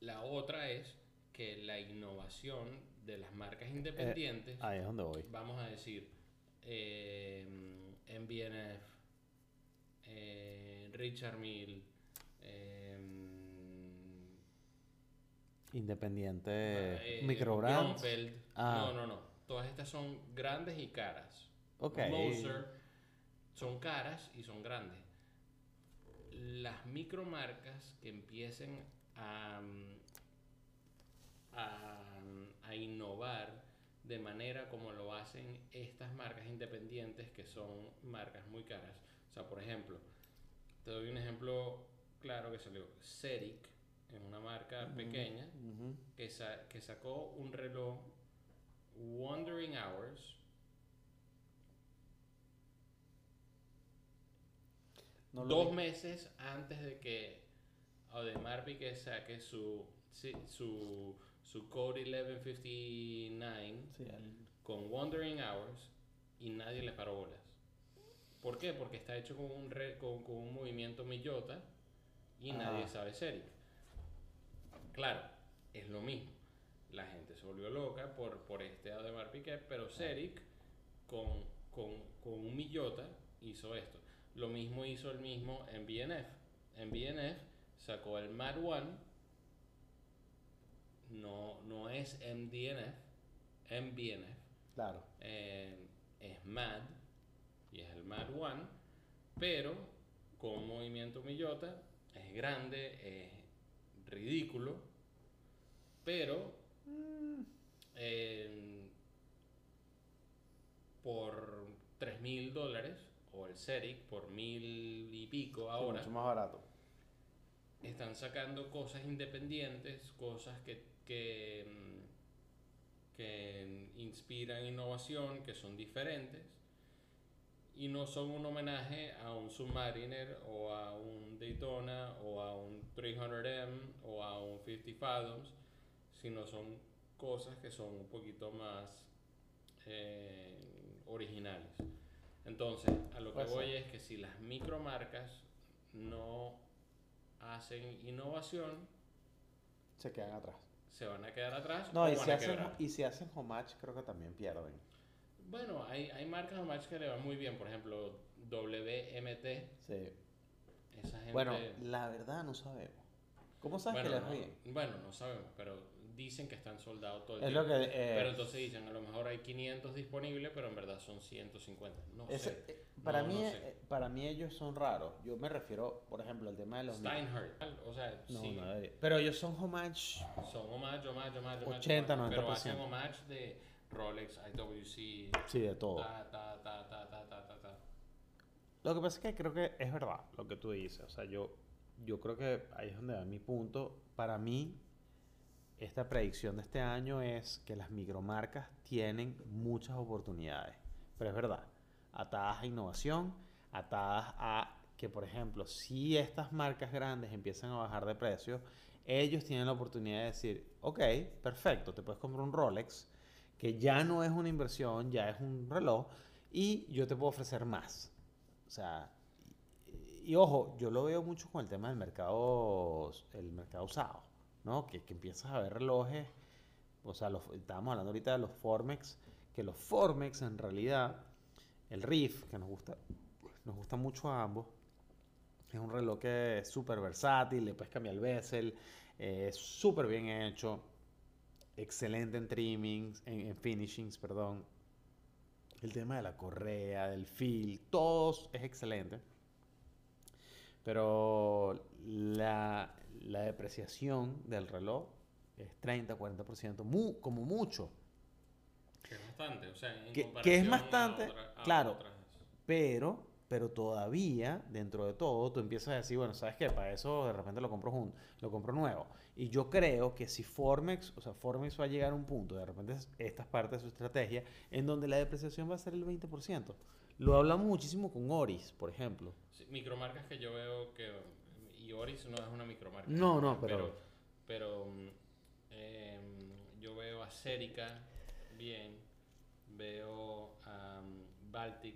La otra es que la innovación de las marcas independientes ahí es donde voy. vamos a decir, eh, MBNF, eh, Richard Mill, eh, Independiente eh, microbrands. Grunfeld. Ah. No, no, no. Todas estas son grandes y caras. Ok. Moser son caras y son grandes. Las micromarcas que empiecen a, a, a innovar de manera como lo hacen estas marcas independientes que son marcas muy caras. O sea, por ejemplo, te doy un ejemplo claro que salió. Ceric es una marca pequeña Ujú. que, sa- que sacó un reloj Wandering Hours No dos vi. meses antes de que Audemars Piguet saque su, su, su Code 1159 Sí, al- con Wandering Hours y nadie le paró bolas. ¿Por qué? Porque está hecho con un, re- con, con un movimiento millota y Ah. nadie sabe Ceric. Claro, es lo mismo. La gente se volvió loca por, por este Audemars Piguet, pero Ceric con, con, con un millota hizo esto. Lo mismo hizo el mismo en BNF. En BNF sacó el Mad One, no, no es MDNF, MBNF Claro. eh, es MAD y es el MAD One, pero con movimiento millota es grande, es ridículo, pero eh, por 3 mil dólares o el Ceric por mil y pico ahora mucho más barato. están sacando cosas independientes, cosas que, que, mm, que inspiran innovación, que son diferentes y no son un homenaje a un Submariner o a un Daytona o a un 300M o a un 50 Fathoms, sino son cosas que son un poquito más eh, originales. Entonces, a lo que voy es que si las micromarcas no hacen innovación, Se quedan atrás. se van a quedar atrás No, o y van si, a hacen, y si hacen homage, creo que también pierden. Bueno, hay, hay marcas match que le van muy bien, por ejemplo, WMT, Sí. esa gente... Bueno, la verdad no sabemos. ¿Cómo sabes bueno, que les no, va bien? bueno, no sabemos, pero dicen que están soldados todo el Es tiempo. lo que, eh, pero entonces dicen, a lo mejor hay 500 disponibles, pero en verdad son 150. No sé. eh, para, No, mí, no sé. eh, para mí ellos son raros. Yo me refiero, por ejemplo, al tema de los... Steinhardt. O sea, No, sí. Pero ellos son homage. Son homage, homage, homage, homage. 80, homage, Pero 90%. hacen homage de Rolex, IWC, Sí, de todo. ta, ta, ta, ta, ta, ta, ta, ta. Lo que pasa es que creo que es verdad lo que tú dices. O sea, yo, yo creo que ahí es donde va mi punto. Para mí, esta predicción de este año es que las micromarcas tienen muchas oportunidades. Pero es verdad, atadas a innovación, atadas a que, por ejemplo, si estas marcas grandes empiezan a bajar de precio, ellos tienen la oportunidad de decir, ok, perfecto, te puedes comprar un Rolex, que ya no es una inversión, ya es un reloj, y yo te puedo ofrecer más. O sea, y, y ojo, yo lo veo mucho con el tema del mercado, el mercado usado, ¿no? Que, empiezas a ver relojes, o sea, estábamos hablando ahorita de los Formex, que los Formex en realidad, el Riff, que nos gusta, nos gusta mucho a ambos, es un reloj que es súper versátil, le puedes cambiar el bezel, eh, es súper bien hecho, excelente en trimmings, en, en finishings, perdón. El tema de la correa, del feel, todo es excelente. Pero la, la depreciación del reloj es 30-40%, mu- como mucho. Que es bastante, o sea, en Que- que es comparación a bastante, otra- a claro. otras. Pero, pero todavía, dentro de todo, tú empiezas a decir, bueno, ¿sabes qué? Para eso de repente lo compro junto, lo compro nuevo. Y yo creo que si Formex, o sea, Formex va a llegar a un punto, de repente es- esta es parte de su estrategia, en donde la depreciación va a ser el 20%. Lo hablamos muchísimo con Oris, por ejemplo. Sí, micromarcas que yo veo que. Y Oris no es una micromarca. No, no, pero- Pero, pero, em, yo veo a Cerica bien. Veo a mm, Baltic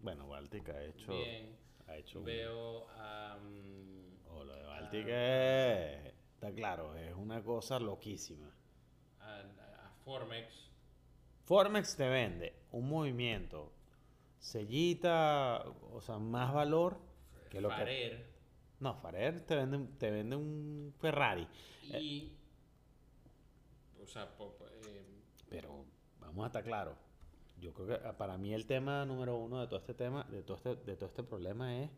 Bueno, Baltic ha hecho... bien. Ha hecho Veo a. mm, Oh, lo de Baltic es- Está claro, es una cosa loquísima. a, a Formex. Formex te vende un movimiento, sellita, o sea, más valor que lo que... No, Farer te vende, un- te vende un Ferrari. Y. O sea, em, Pero vamos a estar claros. Yo creo que ah, para mí el tema número uno de todo este tema, de todo este, de todo este problema es,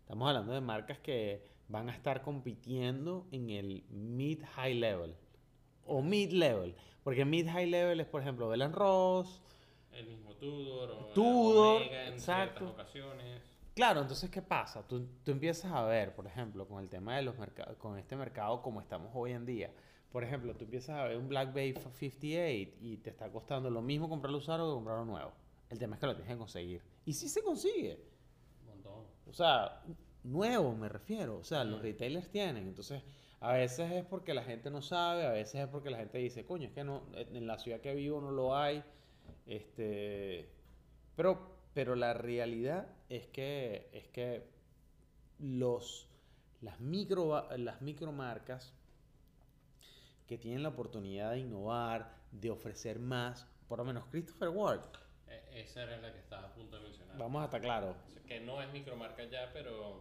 estamos hablando de marcas que van a estar compitiendo en el mid-high level o mid-level. Porque mid-high level es, por ejemplo, Belen Ross. el mismo Tudor. O Tudor, Omega en exacto. ciertas ocasiones. Claro, entonces, ¿qué pasa? Tú, tú empiezas a ver, por ejemplo, con el tema de los mercados, con este mercado como estamos hoy en día. Por ejemplo, tú empiezas a ver un Black Bay 58 y te está costando lo mismo comprarlo usado que comprarlo nuevo. El tema es que lo tienes que conseguir. Y sí se consigue. Un montón. O sea, nuevo me refiero. O sea, los retailers tienen. Entonces, a veces es porque la gente no sabe, a veces es porque la gente dice, coño, es que no, en la ciudad que vivo no lo hay. Este, pero, pero la realidad es que, es que los, las, micro, las micromarcas que tienen la oportunidad de innovar, de ofrecer más, por lo menos Christopher Ward, E- Esa era la que estaba a punto de mencionar. vamos a estar claros, O sea, Que no es micromarca ya, pero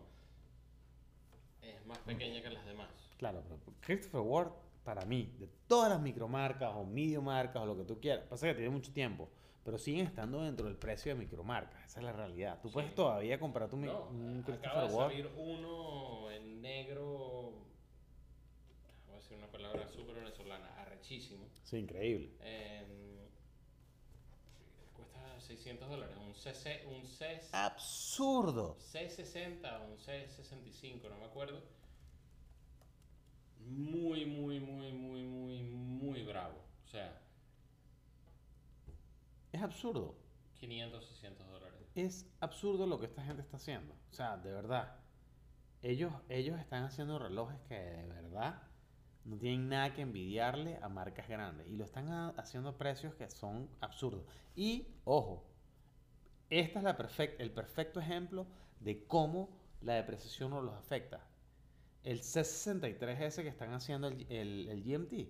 es más pequeña que las demás. Claro, pero Christopher Ward, para mí, de todas las micromarcas o mediomarcas o lo que tú quieras, pasa que tiene mucho tiempo, pero siguen estando dentro del precio de micromarcas. Esa es la realidad. Tú puedes todavía comprar tu No, un acaba Christopher de Ward. salir uno en negro, voy a decir una palabra súper venezolana, arrechísimo. Sí, increíble. em, cuesta 600 dólares, un CC, un C, Ah. Absurdo. C60 o un C65, no me acuerdo. Muy, muy, muy, muy, muy, muy bravo. O sea, Es absurdo. 500, 600 dólares. Es absurdo lo que esta gente está haciendo. O sea, de verdad. Ellos, ellos están haciendo relojes que de verdad no tienen nada que envidiarle a marcas grandes. Y lo están a- haciendo a precios que son absurdos. Y, ojo, este es la el perfecto ejemplo de cómo la depreciación no los afecta. El C63S que están haciendo el, el, el GMT,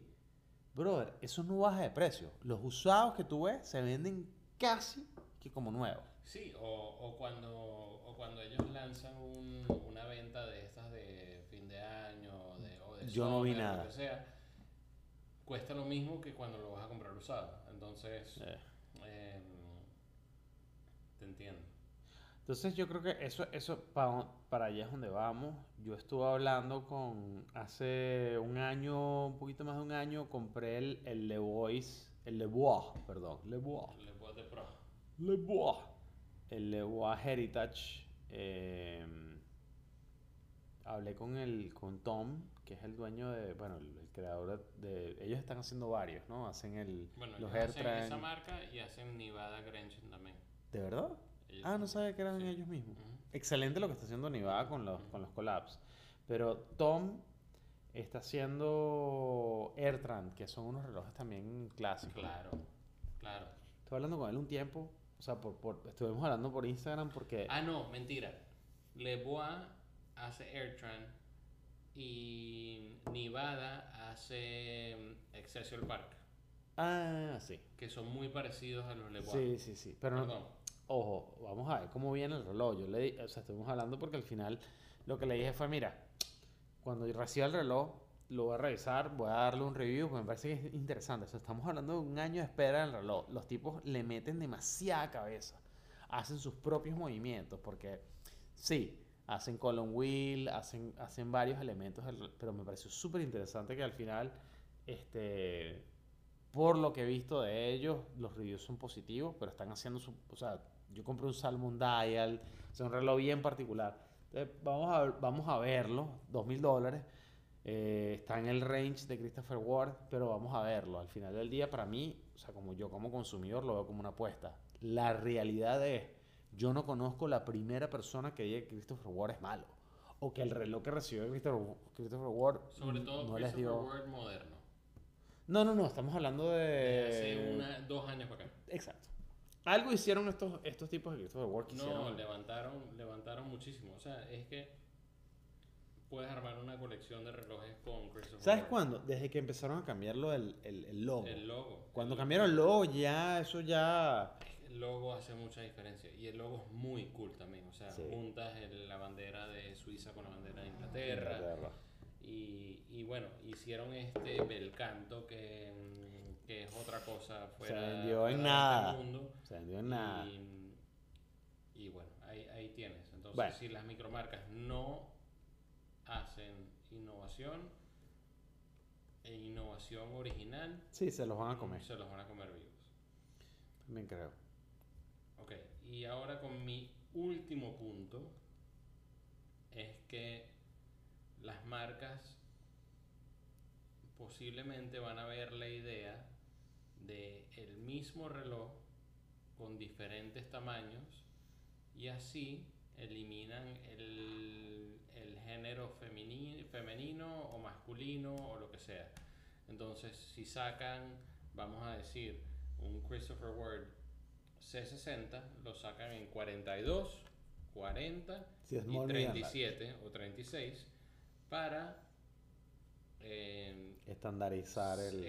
brother, eso no baja de precio. Los usados que tú ves se venden casi que como nuevos. Sí, o, o cuando, o cuando ellos lanzan un- una venta de estas de fin de año o de, o de Yo no vi nada. Lo que sea, cuesta lo mismo que cuando lo vas a comprar usado. Entonces, Eh. em, te entiendo. Entonces yo creo que eso, eso pa- para allá es donde vamos. Yo estuve hablando con, hace un año, un poquito más de un año, compré el, el Le Bois, el Le Bois, perdón, Le Bois, Le Bois de Pro. Le Bois, el Le Bois Heritage. eh, hablé con el, con Tom, que es el dueño de, bueno, el, el creador de, ellos están haciendo varios, ¿no? Hacen el, Bueno, los ellos hacen esa marca y hacen Nevada Grenchen también. ¿De verdad? Ellos Ah, no sabía que eran Sí. ellos mismos. Excelente lo que está haciendo Nivada con los, con los collabs. Pero Tom está haciendo AirTran, que son unos relojes también clásicos. Claro, claro. Estuve hablando con él un tiempo. O sea, por, por- estuvimos hablando por Instagram porque... Ah, no, mentira. Le Bois hace AirTran y Nevada hace mm, Excelsior Park, Ah, sí. que son muy parecidos a los Le Bois. Sí, sí, sí. Pero no, Perdón. Ojo, vamos a ver cómo viene el reloj. Yo le di- o sea, estuvimos hablando porque al final lo que le dije fue, mira, cuando reciba el reloj, lo voy a revisar, voy a darle un review, porque me parece que es interesante. O sea, estamos hablando de un año de espera del reloj. Los tipos le meten demasiada cabeza. Hacen sus propios movimientos, porque sí, hacen column wheel, hacen, hacen varios elementos, pero me pareció súper interesante que al final, este, por lo que he visto de ellos, los reviews son positivos, pero están haciendo su, o sea, yo compré un Salmon Dial, o sea, un reloj bien particular. Entonces, vamos a, vamos a verlo, dos mil dólares. eh, está en el range de Christopher Ward, pero vamos a verlo. Al final del día, para mí, o sea, como yo como consumidor lo veo como una apuesta. La realidad es, yo no conozco la primera persona que diga que Christopher Ward es malo. O que el reloj que recibió Christopher, Christopher Ward Sobre todo no les Christopher dio... Ward moderno. No, no, no, estamos hablando de... de hace una, dos años para acá. Exacto. Algo hicieron estos, estos tipos de Christopher Ward No, hicieron. levantaron, levantaron muchísimo. O sea, es que puedes armar una colección de relojes con Christopher ¿Sabes Ward. cuándo? Desde que empezaron a cambiarlo el, el, el logo. El logo. Cuando El- cambiaron el logo ya, eso ya... El logo hace mucha diferencia y el logo es muy cool también. O sea, Sí. juntas la bandera de Suiza con la bandera de Inglaterra. Inglaterra. Y, y bueno, hicieron este bel canto que, mm, que es otra cosa fuera, vendió en de nada. este mundo. Se vendió en nada. Y, y bueno, ahí, ahí tienes. Entonces, Bueno. si las micromarcas no hacen innovación e innovación original, Sí, se los van a comer. se los van a comer vivos. También creo. Ok, y ahora con mi último punto es que las marcas posiblemente van a ver la idea de el mismo reloj con diferentes tamaños y así eliminan el, el género femini- femenino o masculino o lo que sea. Entonces, si sacan, vamos a decir, un Christopher Ward C60, lo sacan en 42, 40 Si y small, medium, 37 o 36 para eh, Estandarizar el...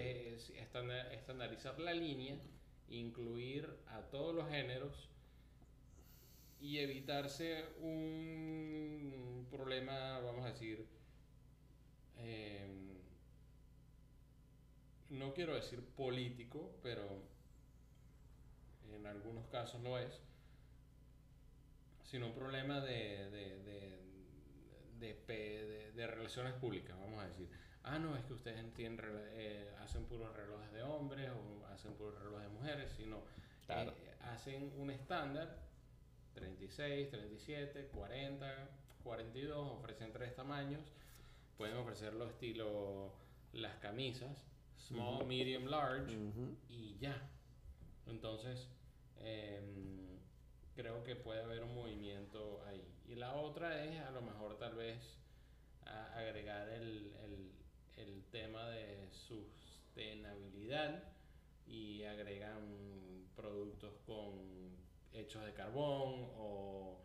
estandarizar la línea, incluir a todos los géneros y evitarse un problema, vamos a decir, eh, no quiero decir político, pero en algunos casos lo es, sino un problema de, de, de, de pe- de- de relaciones públicas, vamos a decir. Ah, no, es que ustedes rela- eh, hacen puros relojes de hombres o hacen puros relojes de mujeres, sino Claro. eh, hacen un estándar, 36, 37, 40, 42, ofrecen tres tamaños, pueden ofrecerlo estilo las camisas, small, medium, large, y ya. Entonces, em, creo que puede haber un movimiento ahí. Y la otra es a lo mejor tal vez a- agregar el, el- el tema de sustentabilidad y agregan productos con hechos de carbón o,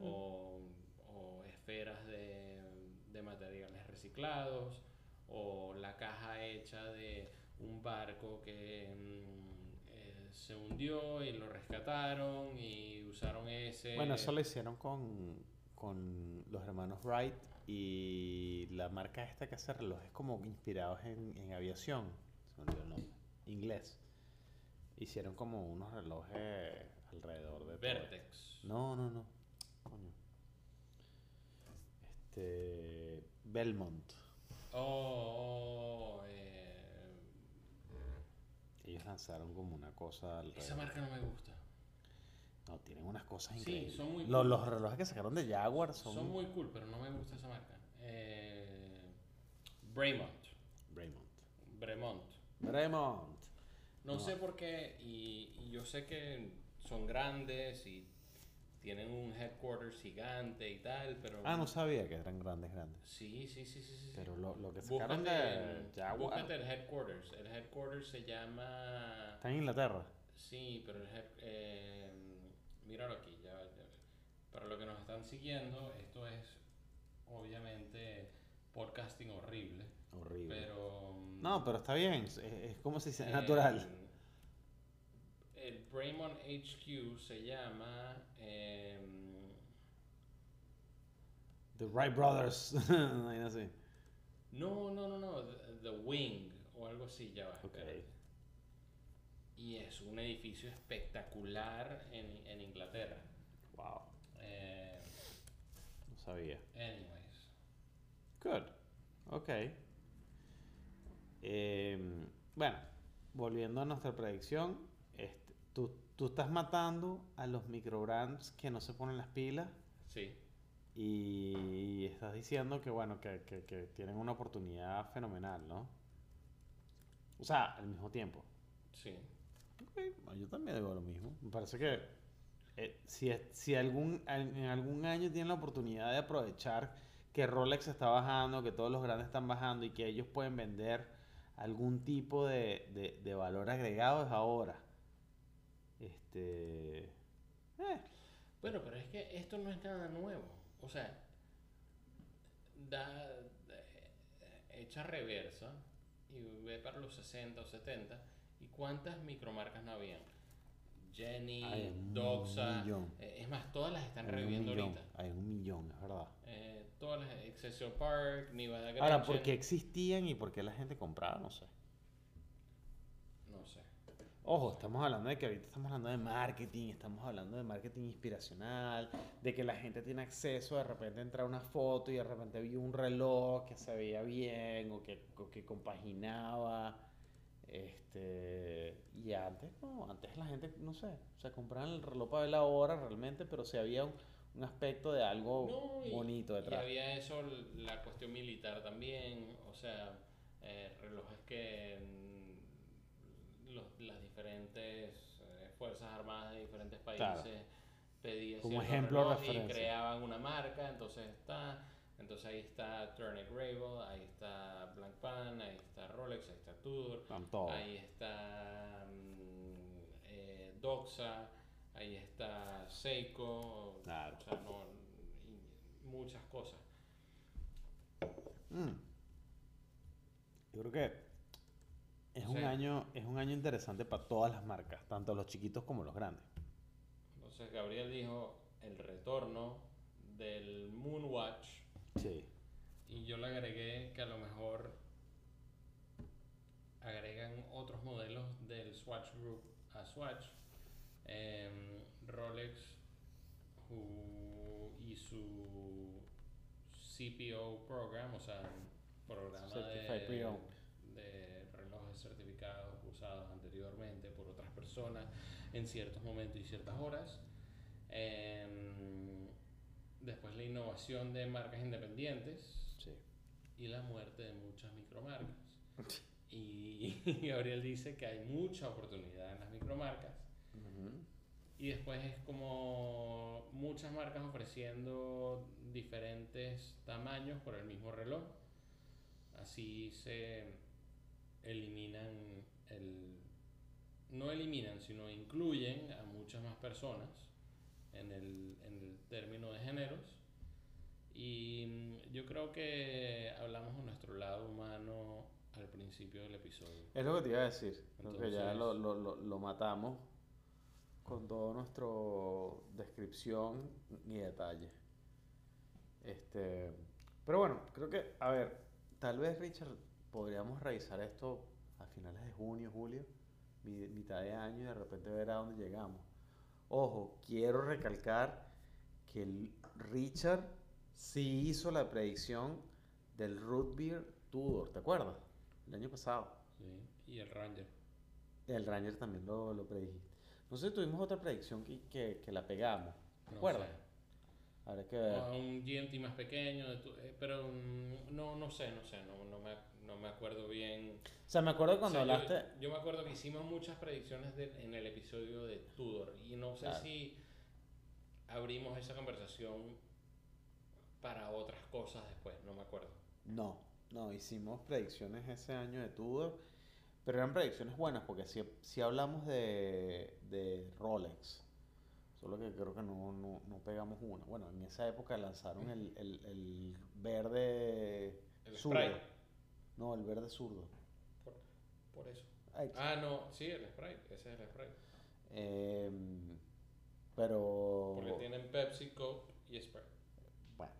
o- o esferas de, de materiales reciclados o la caja hecha de un barco que mm, eh, se hundió y lo rescataron y usaron ese Bueno, eso lo hicieron con, con los hermanos Wright y la marca esta que hace relojes como inspirados en, en aviación. Se me olvidó el nombre, inglés. Hicieron como unos relojes alrededor de Vertex. No, no, no. Coño. Este. Belmont. Oh, oh, eh, Ellos lanzaron como una cosa alrededor. esa marca no me gusta. No, tienen unas cosas Sí, increíbles. son muy los, cool. los relojes que sacaron de Jaguar son, Son muy cool, pero no me gusta esa marca. Eh, Braymont. Bremont. Bremont. Bremont. No, No. sé por qué, y, y yo sé que son grandes y tienen un headquarters gigante y tal, pero... Ah, no sabía que eran grandes, grandes. Sí, sí, sí, sí, sí. sí. Pero lo, lo que sacaron Búscate, de Jaguar búscate el headquarters. El headquarters se llama... está en Inglaterra. Sí, pero el head- eh, míralo aquí, ya, ya. Para los que nos están siguiendo, esto es obviamente podcasting horrible, Horrible. pero... mm, No, pero está bien. Es, es como si sea eh, natural. El Braymon HQ se llama... em, The Wright Brothers. [LAUGHS] No, no, no, no, The, The Wing o algo así, ya va. Ok. Y es un edificio espectacular en, en Inglaterra. Wow. Eh, No sabía. anyways. Good. Ok. Em, bueno, volviendo a nuestra predicción, este, tú, tú estás matando a los microbrands que no se ponen las pilas Sí. y estás diciendo que, bueno, que, que- que tienen una oportunidad fenomenal, ¿no? O sea, al mismo tiempo. Sí. Ok, bueno, yo también digo lo mismo. Me parece que eh, si, si algún, al- en algún año tienen la oportunidad de aprovechar que Rolex está bajando, que todos los grandes están bajando y que ellos pueden vender algún tipo de, de- de valor agregado es ahora. Este. eh, Bueno, pero es que esto no es nada nuevo. O sea, da, eh, echa reversa y ve para los 60 o 70 y cuántas micromarcas no habían. Jenny, Doxa, eh, es más, todas las están reviviendo ahorita. hay un millón, es verdad. Eh, todas las Excelsior Park, Nevada Ahora, Grange, ¿por qué existían y por qué la gente compraba? No sé. No sé. Ojo, estamos hablando de que ahorita estamos hablando de marketing, estamos hablando de marketing inspiracional, de que la gente tiene acceso de repente a entrar a una foto y de repente vio un reloj que se veía bien o que, o que compaginaba. Este, y antes, no, antes la gente, no sé, se compraban el reloj para ver la hora realmente, pero si había un, un aspecto de algo No, y- bonito Y detrás. había eso, la cuestión militar también, o sea, eh, relojes que mm, los- las diferentes eh, fuerzas armadas de diferentes países Claro. pedían Como ejemplo relojes y creaban una marca, entonces está, entonces ahí está Turner Gravel, ahí está Blanc Pan, ahí está Rolex, ahí está Tudor. Ahí está mm, eh, Doxa, ahí está Seiko, Claro. o sea, no, muchas cosas. Mm. Yo creo que es O un año, es un año interesante para todas las marcas, tanto los chiquitos como los grandes. Entonces Gabriel dijo el retorno del Moonwatch Sí. y yo le agregué que a lo mejor agregan otros modelos del Swatch Group a Swatch. Em, Rolex who- y su CPO program, o sea, programa Certified de, Pre-Owned. de relojes certificados usados anteriormente por otras personas en ciertos momentos y ciertas horas. Em, después la innovación de marcas independientes Sí. y la muerte de muchas micromarcas. [LAUGHS] Y Gabriel dice que hay mucha oportunidad en las micromarcas. Y después es como muchas marcas ofreciendo diferentes tamaños por el mismo reloj. Así se eliminan el... No eliminan, sino incluyen a muchas más personas en el, en el término de géneros. Y mm, yo creo que hablamos de nuestro lado humano al principio del episodio. Es lo que te iba a decir. Creo que ya Entonces- lo, lo, lo, lo matamos con toda nuestra descripción y detalle. Este, pero bueno, creo que, a ver, tal vez Richard podríamos revisar esto a finales de junio, julio, mi- mitad de año y de repente ver a dónde llegamos. Ojo, quiero recalcar que el Richard sí hizo la predicción del Root Beer Tudor, ¿te acuerdas? El año pasado. Sí, y el Ranger. El Ranger también lo, lo predijiste. No sé, tuvimos otra predicción que, que, que la pegamos. ¿Te No acuerdas? sé. Habrá que ver. O un GMT más pequeño, eh, pero no, no sé, no sé, no, no, me, no me acuerdo bien. O sea, me acuerdo cuando O sea, yo- hablaste. Yo, me acuerdo que hicimos muchas predicciones de- en el episodio de Tudor y no sé Claro. si abrimos esa conversación para otras cosas después, no me acuerdo. No, no, hicimos predicciones ese año de Tudor, pero eran predicciones buenas porque sí, sí hablamos de, de Rolex, solo que creo que no, no, no pegamos una. Bueno, en esa época lanzaron el, el, el verde El zurdo. No, el verde zurdo. Por, eso. Ah, no, sí, el Sprite, ese es el Sprite. em, pero, Porque tienen Pepsi, Coke y Sprite. bueno,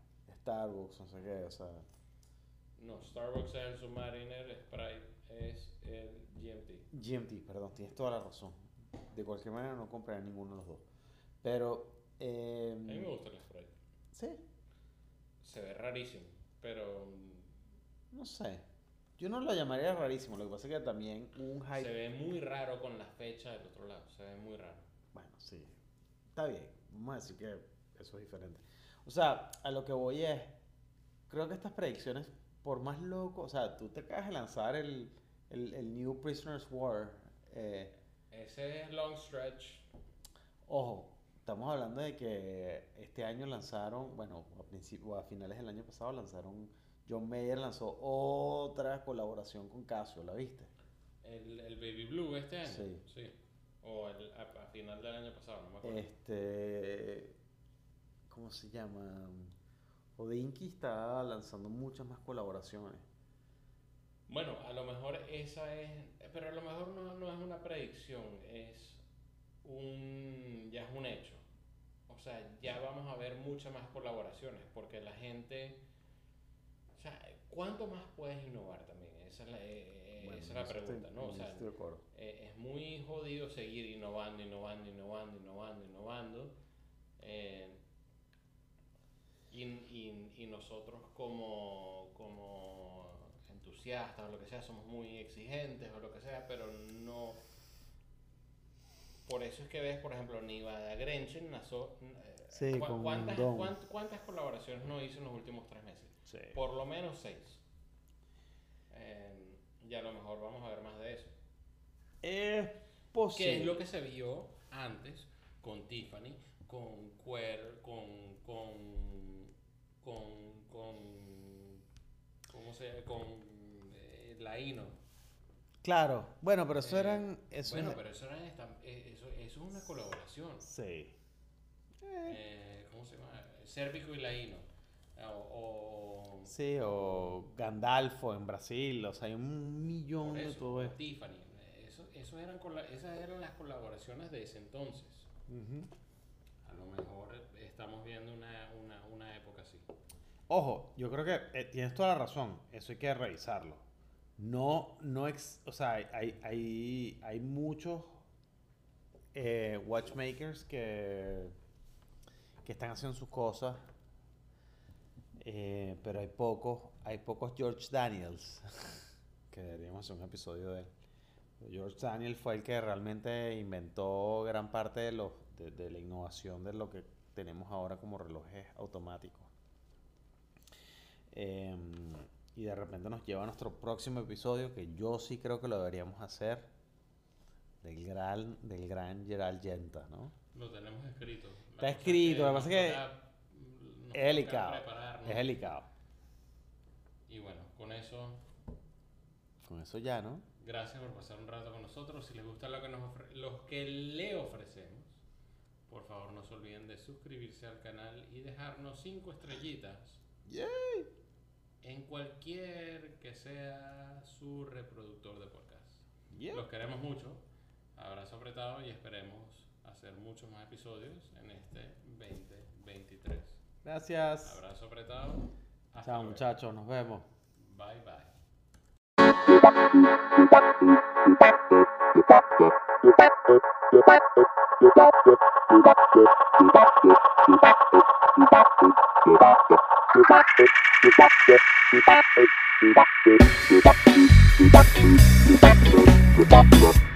Starbucks, no sé qué, o sea, No, Starbucks es el Submariner, Sprite es el GMT. GMT, perdón, tienes toda la razón. De cualquier manera no compraré ninguno de los dos. Pero, em, A mí me gusta el Sprite. sí, Se ve rarísimo, pero mm, no sé. Yo no lo llamaría rarísimo, lo que pasa es que también un se hype... ve muy raro con la fecha del otro lado. Se ve muy raro. Bueno, sí, está bien, vamos a decir que eso es diferente. O sea, a lo que voy es, creo que estas predicciones, por más loco, o sea, tú te acabas de lanzar el, el, el New Prisoners War. eh, Ese es Long Stretch. Ojo, estamos hablando de que este año lanzaron, bueno, a principio, a finales del año pasado lanzaron, John Mayer lanzó otra colaboración con Casio, ¿la viste? El, el Baby Blue este año. Sí. O el, a, a final del año pasado, no me acuerdo. Este, ¿cómo se llama? Odinky está lanzando muchas más colaboraciones. Bueno, a lo mejor esa es. Pero a lo mejor no, no es una predicción, es un. ya es un hecho. O sea, ya vamos a ver muchas más colaboraciones, porque la gente. Sea, ¿cuánto más puedes innovar también? Esa es la, eh, Bueno, esa es la en eso estoy- pregunta, ¿no? O sea, eh, es muy jodido seguir innovando, innovando, innovando, innovando, innovando. eh, y, y- y nosotros como, como entusiastas o lo que sea, somos muy exigentes o lo que sea, pero no... Por eso es que ves, por ejemplo, Nivada Grenchen nació... eh, Sí, ¿cu- ¿cuántas, ¿Cuántas colaboraciones no hizo en los últimos tres meses? Sí. Por lo menos seis. Eh, y a lo mejor vamos a ver más de eso. Es Que posible. es lo que se vio antes con Tiffany, con Quer, con. con. con. con. ¿cómo se con eh, Laino. Claro, bueno, pero eso Eh, eran... Eso bueno, pero eso, era esta- eh, eso, eso es una colaboración. Sí. Eh, ¿Cómo se llama? Cérvico y Laino. O. o Sí, o Gandalfo en Brasil, o sea, hay un millón por de eso, todo o esto. Tiffany. Eso, eso eran esas eran las colaboraciones de ese entonces. Ujú. A lo mejor estamos viendo una, una, una época así. Ojo, yo creo que eh, tienes toda la razón, eso hay que revisarlo. No, no, ex- o sea, hay, hay, hay muchos eh, watchmakers que, que están haciendo sus cosas, eh, pero hay pocos, hay pocos George Daniels, [LAUGHS] que deberíamos hacer un episodio de él. George Daniel fue el que realmente inventó gran parte de, los, de, de la innovación de lo que tenemos ahora como relojes automáticos. Em, y de repente nos lleva a nuestro próximo episodio, que yo sí creo que lo deberíamos hacer, del gran, del gran Gerald Genta, ¿no? Lo tenemos escrito. La Está escrito, lo que pasa es que Es delicado, es delicado. Y bueno, con eso, Con eso ya, ¿no? gracias por pasar un rato con nosotros. Si les gusta lo que, nos ofre- los que le ofrecemos, por favor no se olviden de suscribirse al canal y dejarnos cinco estrellitas en cualquier que sea su reproductor de podcast. Yeah. Los queremos mucho. Abrazo apretado y esperemos hacer muchos más episodios en este 2023. Gracias. Abrazo apretado. Hasta Chao muchachos, nos vemos. Bye bye. [LAUGHS]